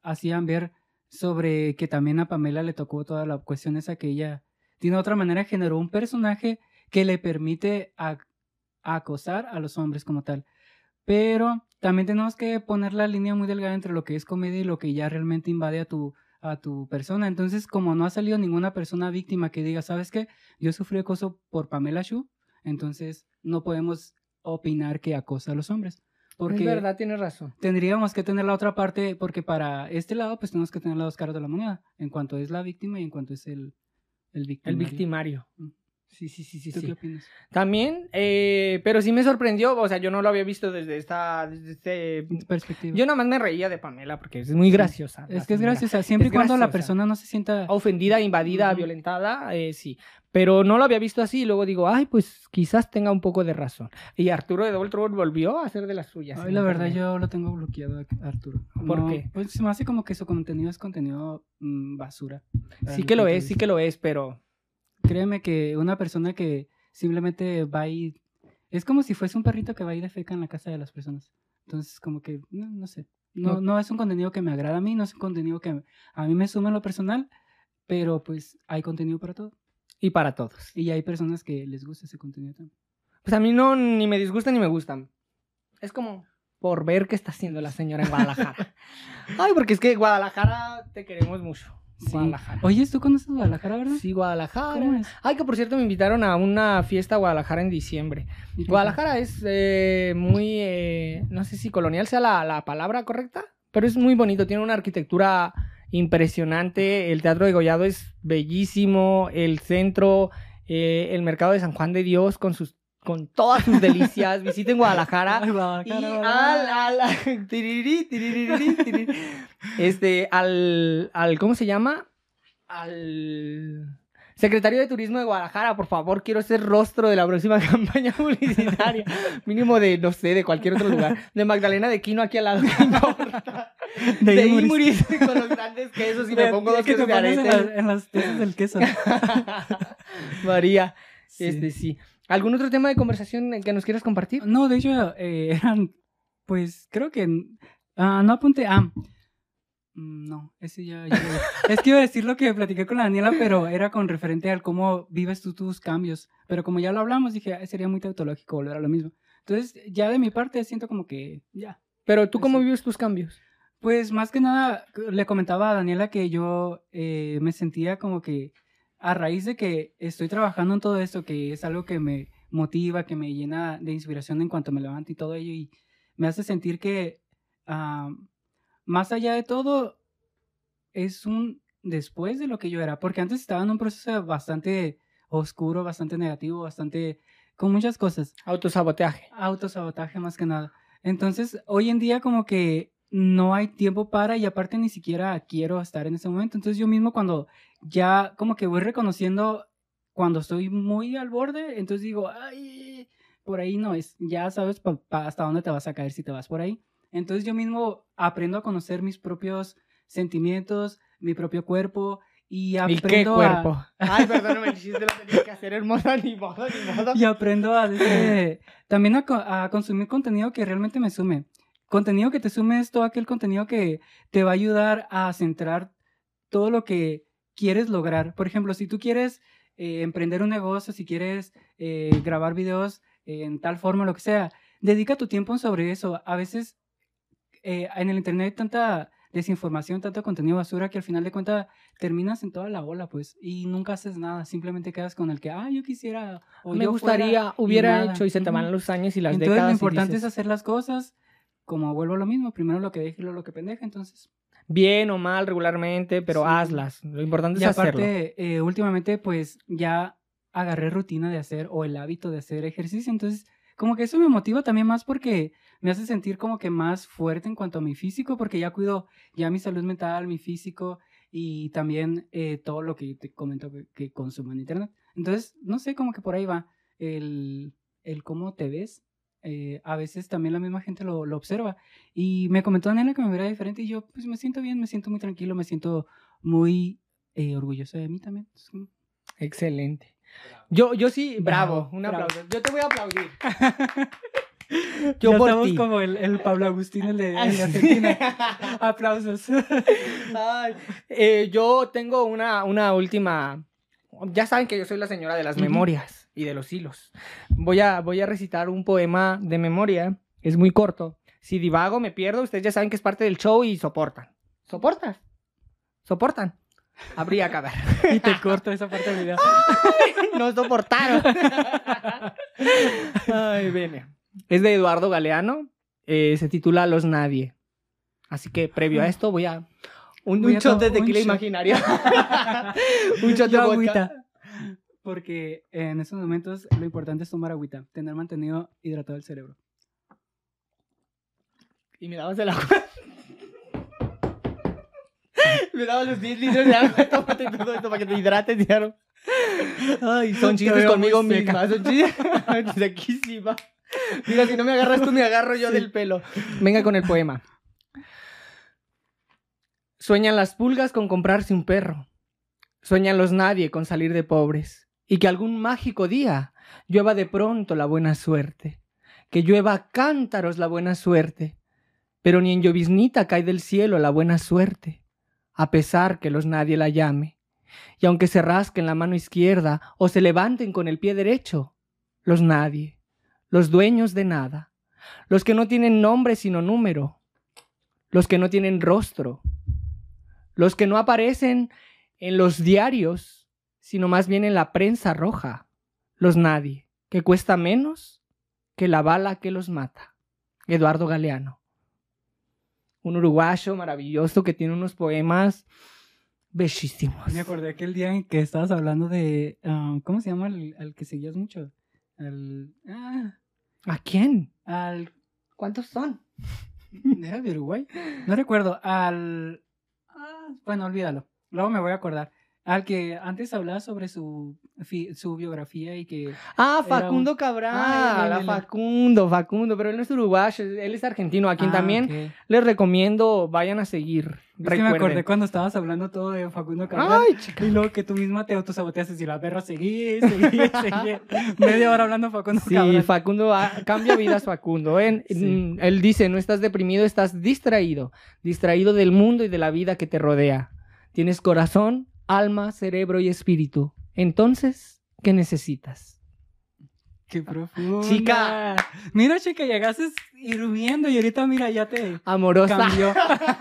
Speaker 1: hacían ver sobre que también a Pamela le tocó toda la cuestión esa que ella, de una otra manera, generó un personaje que le permite ac- acosar a los hombres como tal. Pero también tenemos que poner la línea muy delgada entre lo que es comedia y lo que ya realmente invade a tu, a tu persona. Entonces, como no ha salido ninguna persona víctima que diga, ¿sabes qué? Yo sufrí acoso por Pamela Shu, entonces no podemos opinar que acosa a los hombres. Porque
Speaker 2: Es verdad, tienes razón.
Speaker 1: tendríamos que tener la otra parte, porque para este lado, pues tenemos que tener las dos caras de la moneda, en cuanto es la víctima y en cuanto es el, el
Speaker 2: El
Speaker 1: victimario.
Speaker 2: Sí, sí, sí, sí.
Speaker 1: ¿Tú
Speaker 2: sí.
Speaker 1: qué opinas?
Speaker 2: También, eh, pero sí me sorprendió, o sea, yo no lo había visto desde esta, desde este...
Speaker 1: Perspectiva.
Speaker 2: Yo nada más me reía de Pamela porque es muy graciosa. la
Speaker 1: es que es graciosa, siempre
Speaker 2: Es
Speaker 1: y cuando la
Speaker 2: graciosa.
Speaker 1: persona no se sienta...
Speaker 2: Ofendida, invadida,
Speaker 1: Ujú.
Speaker 2: violentada, eh, sí. Pero no lo había visto así y luego digo, ay, pues quizás tenga un poco de razón. Y Arturo de Double volvió a hacer de las suyas.
Speaker 1: Ay, la verdad, yo lo tengo bloqueado, a Arturo.
Speaker 2: ¿Por
Speaker 1: No,
Speaker 2: qué?
Speaker 1: Pues se me hace como que su contenido es contenido mm, basura.
Speaker 2: Sí que lo es, sí que lo es, pero...
Speaker 1: Créeme que una persona que simplemente va y... Es como si fuese un perrito que va y defeca en la casa de las personas. Entonces, como que, no, no sé. No,
Speaker 2: No.
Speaker 1: es un contenido que me agrada a mí, no es un contenido que a mí me suma en lo personal, pero pues hay contenido para todo.
Speaker 2: Y para todos.
Speaker 1: Y hay personas que les gusta ese contenido también.
Speaker 2: Pues a mí no, ni me disgustan ni me gustan. Es como por ver qué está haciendo la señora en Guadalajara. Ay, porque es que Guadalajara te queremos mucho.
Speaker 1: Sí.
Speaker 2: Guadalajara.
Speaker 1: Oye, ¿tú conoces Guadalajara, verdad?
Speaker 2: Sí, Guadalajara.
Speaker 1: ¿Cómo es?
Speaker 2: Ay, que por cierto me invitaron a una fiesta a Guadalajara en diciembre.
Speaker 1: ¿Y qué
Speaker 2: Guadalajara es eh, muy, eh, no sé si colonial sea la, la palabra correcta, pero es muy bonito, tiene una arquitectura impresionante, el Teatro de Gollado es bellísimo, el centro, eh, el Mercado de San Juan de Dios con sus con todas sus delicias, visiten Guadalajara.
Speaker 1: Ay,
Speaker 2: Y
Speaker 1: Guadalajara,
Speaker 2: al, al, este, al, al, ¿cómo se llama? Al secretario de Turismo de Guadalajara, por favor, quiero ser rostro de la próxima campaña publicitaria. Mínimo de, no sé, de cualquier otro lugar. De Magdalena de Quino aquí al lado. ¿qué importa?
Speaker 1: De
Speaker 2: De
Speaker 1: Imuris.
Speaker 2: Imuris con los grandes quesos y me pongo dos
Speaker 1: que te
Speaker 2: quesos de
Speaker 1: pones en,
Speaker 2: arete.
Speaker 1: las- en las piezas del queso.
Speaker 2: María,
Speaker 1: Sí.
Speaker 2: este sí. ¿Algún otro tema de conversación que nos quieras compartir?
Speaker 1: No, de hecho, eh, eran, pues, creo que, ah, no apunté, ah, mm, no, ese ya, es que iba a decir lo que platiqué con la Daniela, pero era con referente al cómo vives tú tus cambios, pero como ya lo hablamos, dije, "Ay, sería muy tautológico volver a lo mismo. Entonces, ya de mi parte siento como que, ya.
Speaker 2: Pero tú, ¿cómo
Speaker 1: Eso.
Speaker 2: vives tus cambios?
Speaker 1: Pues más que nada, le comentaba a Daniela que yo eh, me sentía como que a raíz de que estoy trabajando en todo esto, que es algo que me motiva, que me llena de inspiración en cuanto me levanto y todo ello, y me hace sentir que ah, más allá de todo es un después de lo que yo era, porque antes estaba en un proceso bastante oscuro, bastante negativo, bastante con muchas cosas
Speaker 2: Autosabotaje.
Speaker 1: autosabotaje más que nada. Entonces, hoy en día como que no hay tiempo para y aparte ni siquiera quiero estar en ese momento. Entonces yo mismo cuando ya como que voy reconociendo cuando estoy muy al borde, entonces digo, ay, por ahí no es, ya sabes pa- pa- hasta dónde te vas a caer si te vas por ahí. Entonces yo mismo aprendo a conocer mis propios sentimientos, mi propio cuerpo y
Speaker 2: ¿Y
Speaker 1: aprendo a-
Speaker 2: cuerpo? Ay, chiste lo tenía que hacer hermosa, ni modo, ni modo.
Speaker 1: y aprendo a desde- también a, a consumir contenido que realmente me sume. Contenido que te sume es todo aquel contenido que te va a ayudar a centrar todo lo que quieres lograr. Por ejemplo, si tú quieres eh, emprender un negocio, si quieres eh, grabar videos en tal forma, lo que sea, dedica tu tiempo sobre eso. A veces eh, en el internet hay tanta desinformación, tanto contenido basura que al final de cuentas terminas en toda la ola, pues, y nunca haces nada, simplemente quedas con el que, ah, yo quisiera, o
Speaker 2: me
Speaker 1: yo fuera",
Speaker 2: gustaría,
Speaker 1: y
Speaker 2: hubiera hecho y se te van los años y las
Speaker 1: Entonces
Speaker 2: décadas.
Speaker 1: lo
Speaker 2: y
Speaker 1: importante
Speaker 2: dices,
Speaker 1: es hacer las cosas como vuelvo a lo mismo, primero lo que deje y luego lo que pendeja, entonces.
Speaker 2: Bien o mal regularmente, pero
Speaker 1: Sí.
Speaker 2: hazlas. Lo importante
Speaker 1: Y
Speaker 2: es hacerlo.
Speaker 1: aparte, eh, últimamente pues ya agarré rutina de hacer o el hábito de hacer ejercicio, entonces como que eso me motiva también más porque me hace sentir como que más fuerte en cuanto a mi físico, porque ya cuido ya mi salud mental, mi físico y también eh, todo lo que te comento que, que consumo en internet. Entonces, no sé, como que por ahí va el, el cómo te ves eh, a veces también la misma gente lo, lo observa. Y me comentó Nela que me vería diferente y yo pues me siento bien, me siento muy tranquilo, me siento muy eh, orgulloso de mí también.
Speaker 2: Excelente. Yo, yo sí, bravo,
Speaker 1: Bravo,
Speaker 2: un
Speaker 1: bravo.
Speaker 2: aplauso. Yo te voy a aplaudir. Yo por
Speaker 1: estamos como el, el Pablo Agustín, el de, el de Argentina. Aplausos.
Speaker 2: Ay, eh, yo tengo una, una última. Ya saben que yo soy la señora de las memorias y de los hilos. Voy a, voy a recitar un poema de memoria. Es muy corto. Si divago, me pierdo. Ustedes ya saben que es parte del show y soportan. ¿Soportan? ¿Soportan? Habría que ver.
Speaker 1: y te corto esa parte del video.
Speaker 2: no soportaron. Ay, viene. Es de Eduardo Galeano. eh, se titula Los Nadie. Así que previo a esto voy a. Un,
Speaker 1: Voy
Speaker 2: un
Speaker 1: a
Speaker 2: shot de tequila
Speaker 1: shot.
Speaker 2: imaginario. un shot de vodka.
Speaker 1: Porque en estos momentos lo importante es tomar agüita, tener mantenido hidratado el cerebro.
Speaker 2: Y me dabas el agua. me dabas los 10 litros de agua. Tómate todo esto para que te hidrates, diario. Ay, son
Speaker 1: Te
Speaker 2: chistes conmigo misma. Son chistes. Sequísima. Mira, si no me agarras tú, me agarro yo
Speaker 1: Sí.
Speaker 2: del pelo. Venga con el poema. Sueñan las pulgas con comprarse un perro. Sueñan los nadie con salir de pobres. Y que algún mágico día llueva de pronto la buena suerte. Que llueva a cántaros la buena suerte. Pero ni en lloviznita cae del cielo la buena suerte, a pesar que los nadie la llame. Y aunque se rasquen la mano izquierda o se levanten con el pie derecho, los nadie, los dueños de nada, los que no tienen nombre sino número, los que no tienen rostro, los que no aparecen en los diarios, sino más bien en la prensa roja, los nadie, que cuesta menos que la bala que los mata. Eduardo Galeano. Un uruguayo maravilloso que tiene unos poemas bellísimos.
Speaker 1: Me acordé aquel día en que estabas hablando de. ah, ¿Cómo se llama el, al que seguías mucho? Al. Ah,
Speaker 2: ¿A quién?
Speaker 1: al.
Speaker 2: ¿Cuántos son?
Speaker 1: ¿Era de Uruguay? No recuerdo. Al. ah, bueno, olvídalo. Luego me voy a acordar. Al que antes hablaba sobre su, su biografía y que.
Speaker 2: Ah, Facundo
Speaker 1: un-
Speaker 2: Cabral.
Speaker 1: Ah.
Speaker 2: Facundo, Facundo. Pero él no es uruguayo, él es argentino. A quien
Speaker 1: Ah,
Speaker 2: también les recomiendo vayan a seguir.
Speaker 1: Es que me acordé cuando estabas hablando todo de Facundo Cabral.
Speaker 2: Ay, chica.
Speaker 1: Y luego que tú misma te autosaboteaste y la perra seguí, seguí, seguí. Media hora hablando de Facundo
Speaker 2: Sí,
Speaker 1: Cabral.
Speaker 2: Facundo ah, cambia vidas, Facundo. ¿eh?
Speaker 1: Sí.
Speaker 2: Mm, Él dice, no estás deprimido, estás distraído. Distraído del mundo y de la vida que te rodea. Tienes corazón, alma, cerebro y espíritu. Entonces, ¿qué necesitas?
Speaker 1: Qué profundo.
Speaker 2: Chica.
Speaker 1: Mira, chica, llegaste hirviendo y ahorita, mira, ya te
Speaker 2: Amorosa.
Speaker 1: cambió.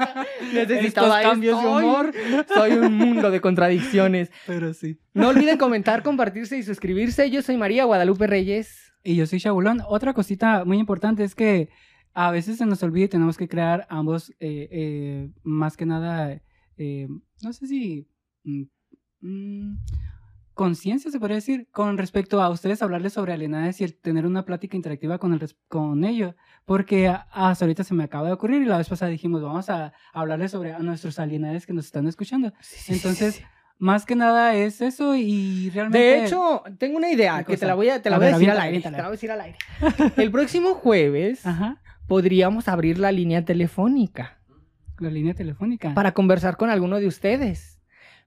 Speaker 2: Necesitaba
Speaker 1: Estos cambios de humor.
Speaker 2: Soy un mundo de contradicciones.
Speaker 1: Pero sí.
Speaker 2: No olviden comentar, compartirse y suscribirse. Yo soy María Guadalupe Reyes.
Speaker 1: Y yo soy Chabulón. Otra cosita muy importante es que a veces se nos olvida y tenemos que crear ambos, eh, eh, más que nada, eh, no sé si mm, mm, conciencia se podría decir, con respecto a ustedes hablarles sobre alienades y el tener una plática interactiva con, el, con ellos. Porque hasta ahorita se me acaba de ocurrir y la vez pasada dijimos, vamos a hablarles sobre a nuestros alienades que nos están escuchando. Entonces, Más que nada es eso y realmente...
Speaker 2: De hecho, tengo una idea
Speaker 1: ¿Qué
Speaker 2: que te la voy a, te la
Speaker 1: A
Speaker 2: voy a decir al aire. Te la voy a decir al aire. El próximo jueves
Speaker 1: Ajá,
Speaker 2: podríamos abrir la línea telefónica
Speaker 1: la línea telefónica.
Speaker 2: para conversar con alguno de ustedes.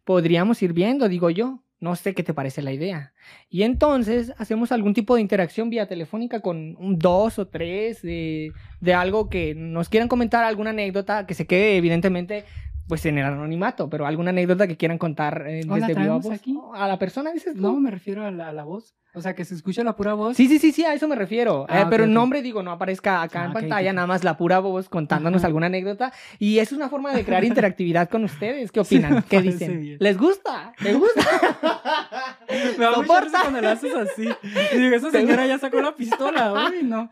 Speaker 2: Podríamos ir viendo, digo yo. No sé qué te parece la idea. Y entonces hacemos algún tipo de interacción vía telefónica con un dos o tres de, de algo que nos quieran comentar, alguna anécdota que se quede evidentemente pues en el anonimato, pero alguna anécdota que quieran contar eh,
Speaker 1: ¿O la
Speaker 2: desde viva
Speaker 1: traemos
Speaker 2: voz.
Speaker 1: aquí?
Speaker 2: A la persona dices tú?
Speaker 1: No, me refiero a la, a la voz. O sea, que se escucha la pura voz.
Speaker 2: Sí, sí, sí, sí, a eso me refiero.
Speaker 1: Ah,
Speaker 2: Eh, pero el nombre, digo, no aparezca acá
Speaker 1: Ah,
Speaker 2: en
Speaker 1: ok,
Speaker 2: pantalla, nada más la pura voz contándonos
Speaker 1: Ajá.
Speaker 2: alguna anécdota. Y es una forma de crear interactividad con ustedes. ¿Qué opinan? ¿Qué dicen?
Speaker 1: bien.
Speaker 2: ¿Les gusta? ¿Les gusta?
Speaker 1: Me
Speaker 2: ¿Soporta?
Speaker 1: risa cuando lo haces así. Y digo, esa señora ya sacó la pistola. Uy, no.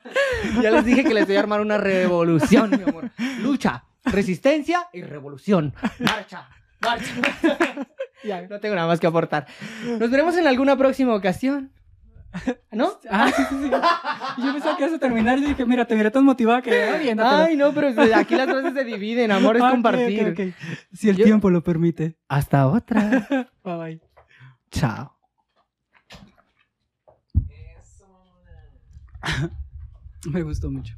Speaker 2: ya les dije que les voy a armar una revolución, mi amor. Lucha, resistencia y revolución. Marcha, marcha. ya, no tengo nada más que aportar. Nos veremos en alguna próxima ocasión. ¿No?
Speaker 1: Ah, sí, sí, sí. Yo pensaba que ibas a terminar y dije, mira, te miré tan motivada que ah, bien.
Speaker 2: Ay, no, pero aquí las frases se dividen. Amor es compartir.
Speaker 1: Si el
Speaker 2: Yo-
Speaker 1: tiempo lo permite.
Speaker 2: Hasta otra.
Speaker 1: Bye bye.
Speaker 2: Chao.
Speaker 1: Me gustó mucho.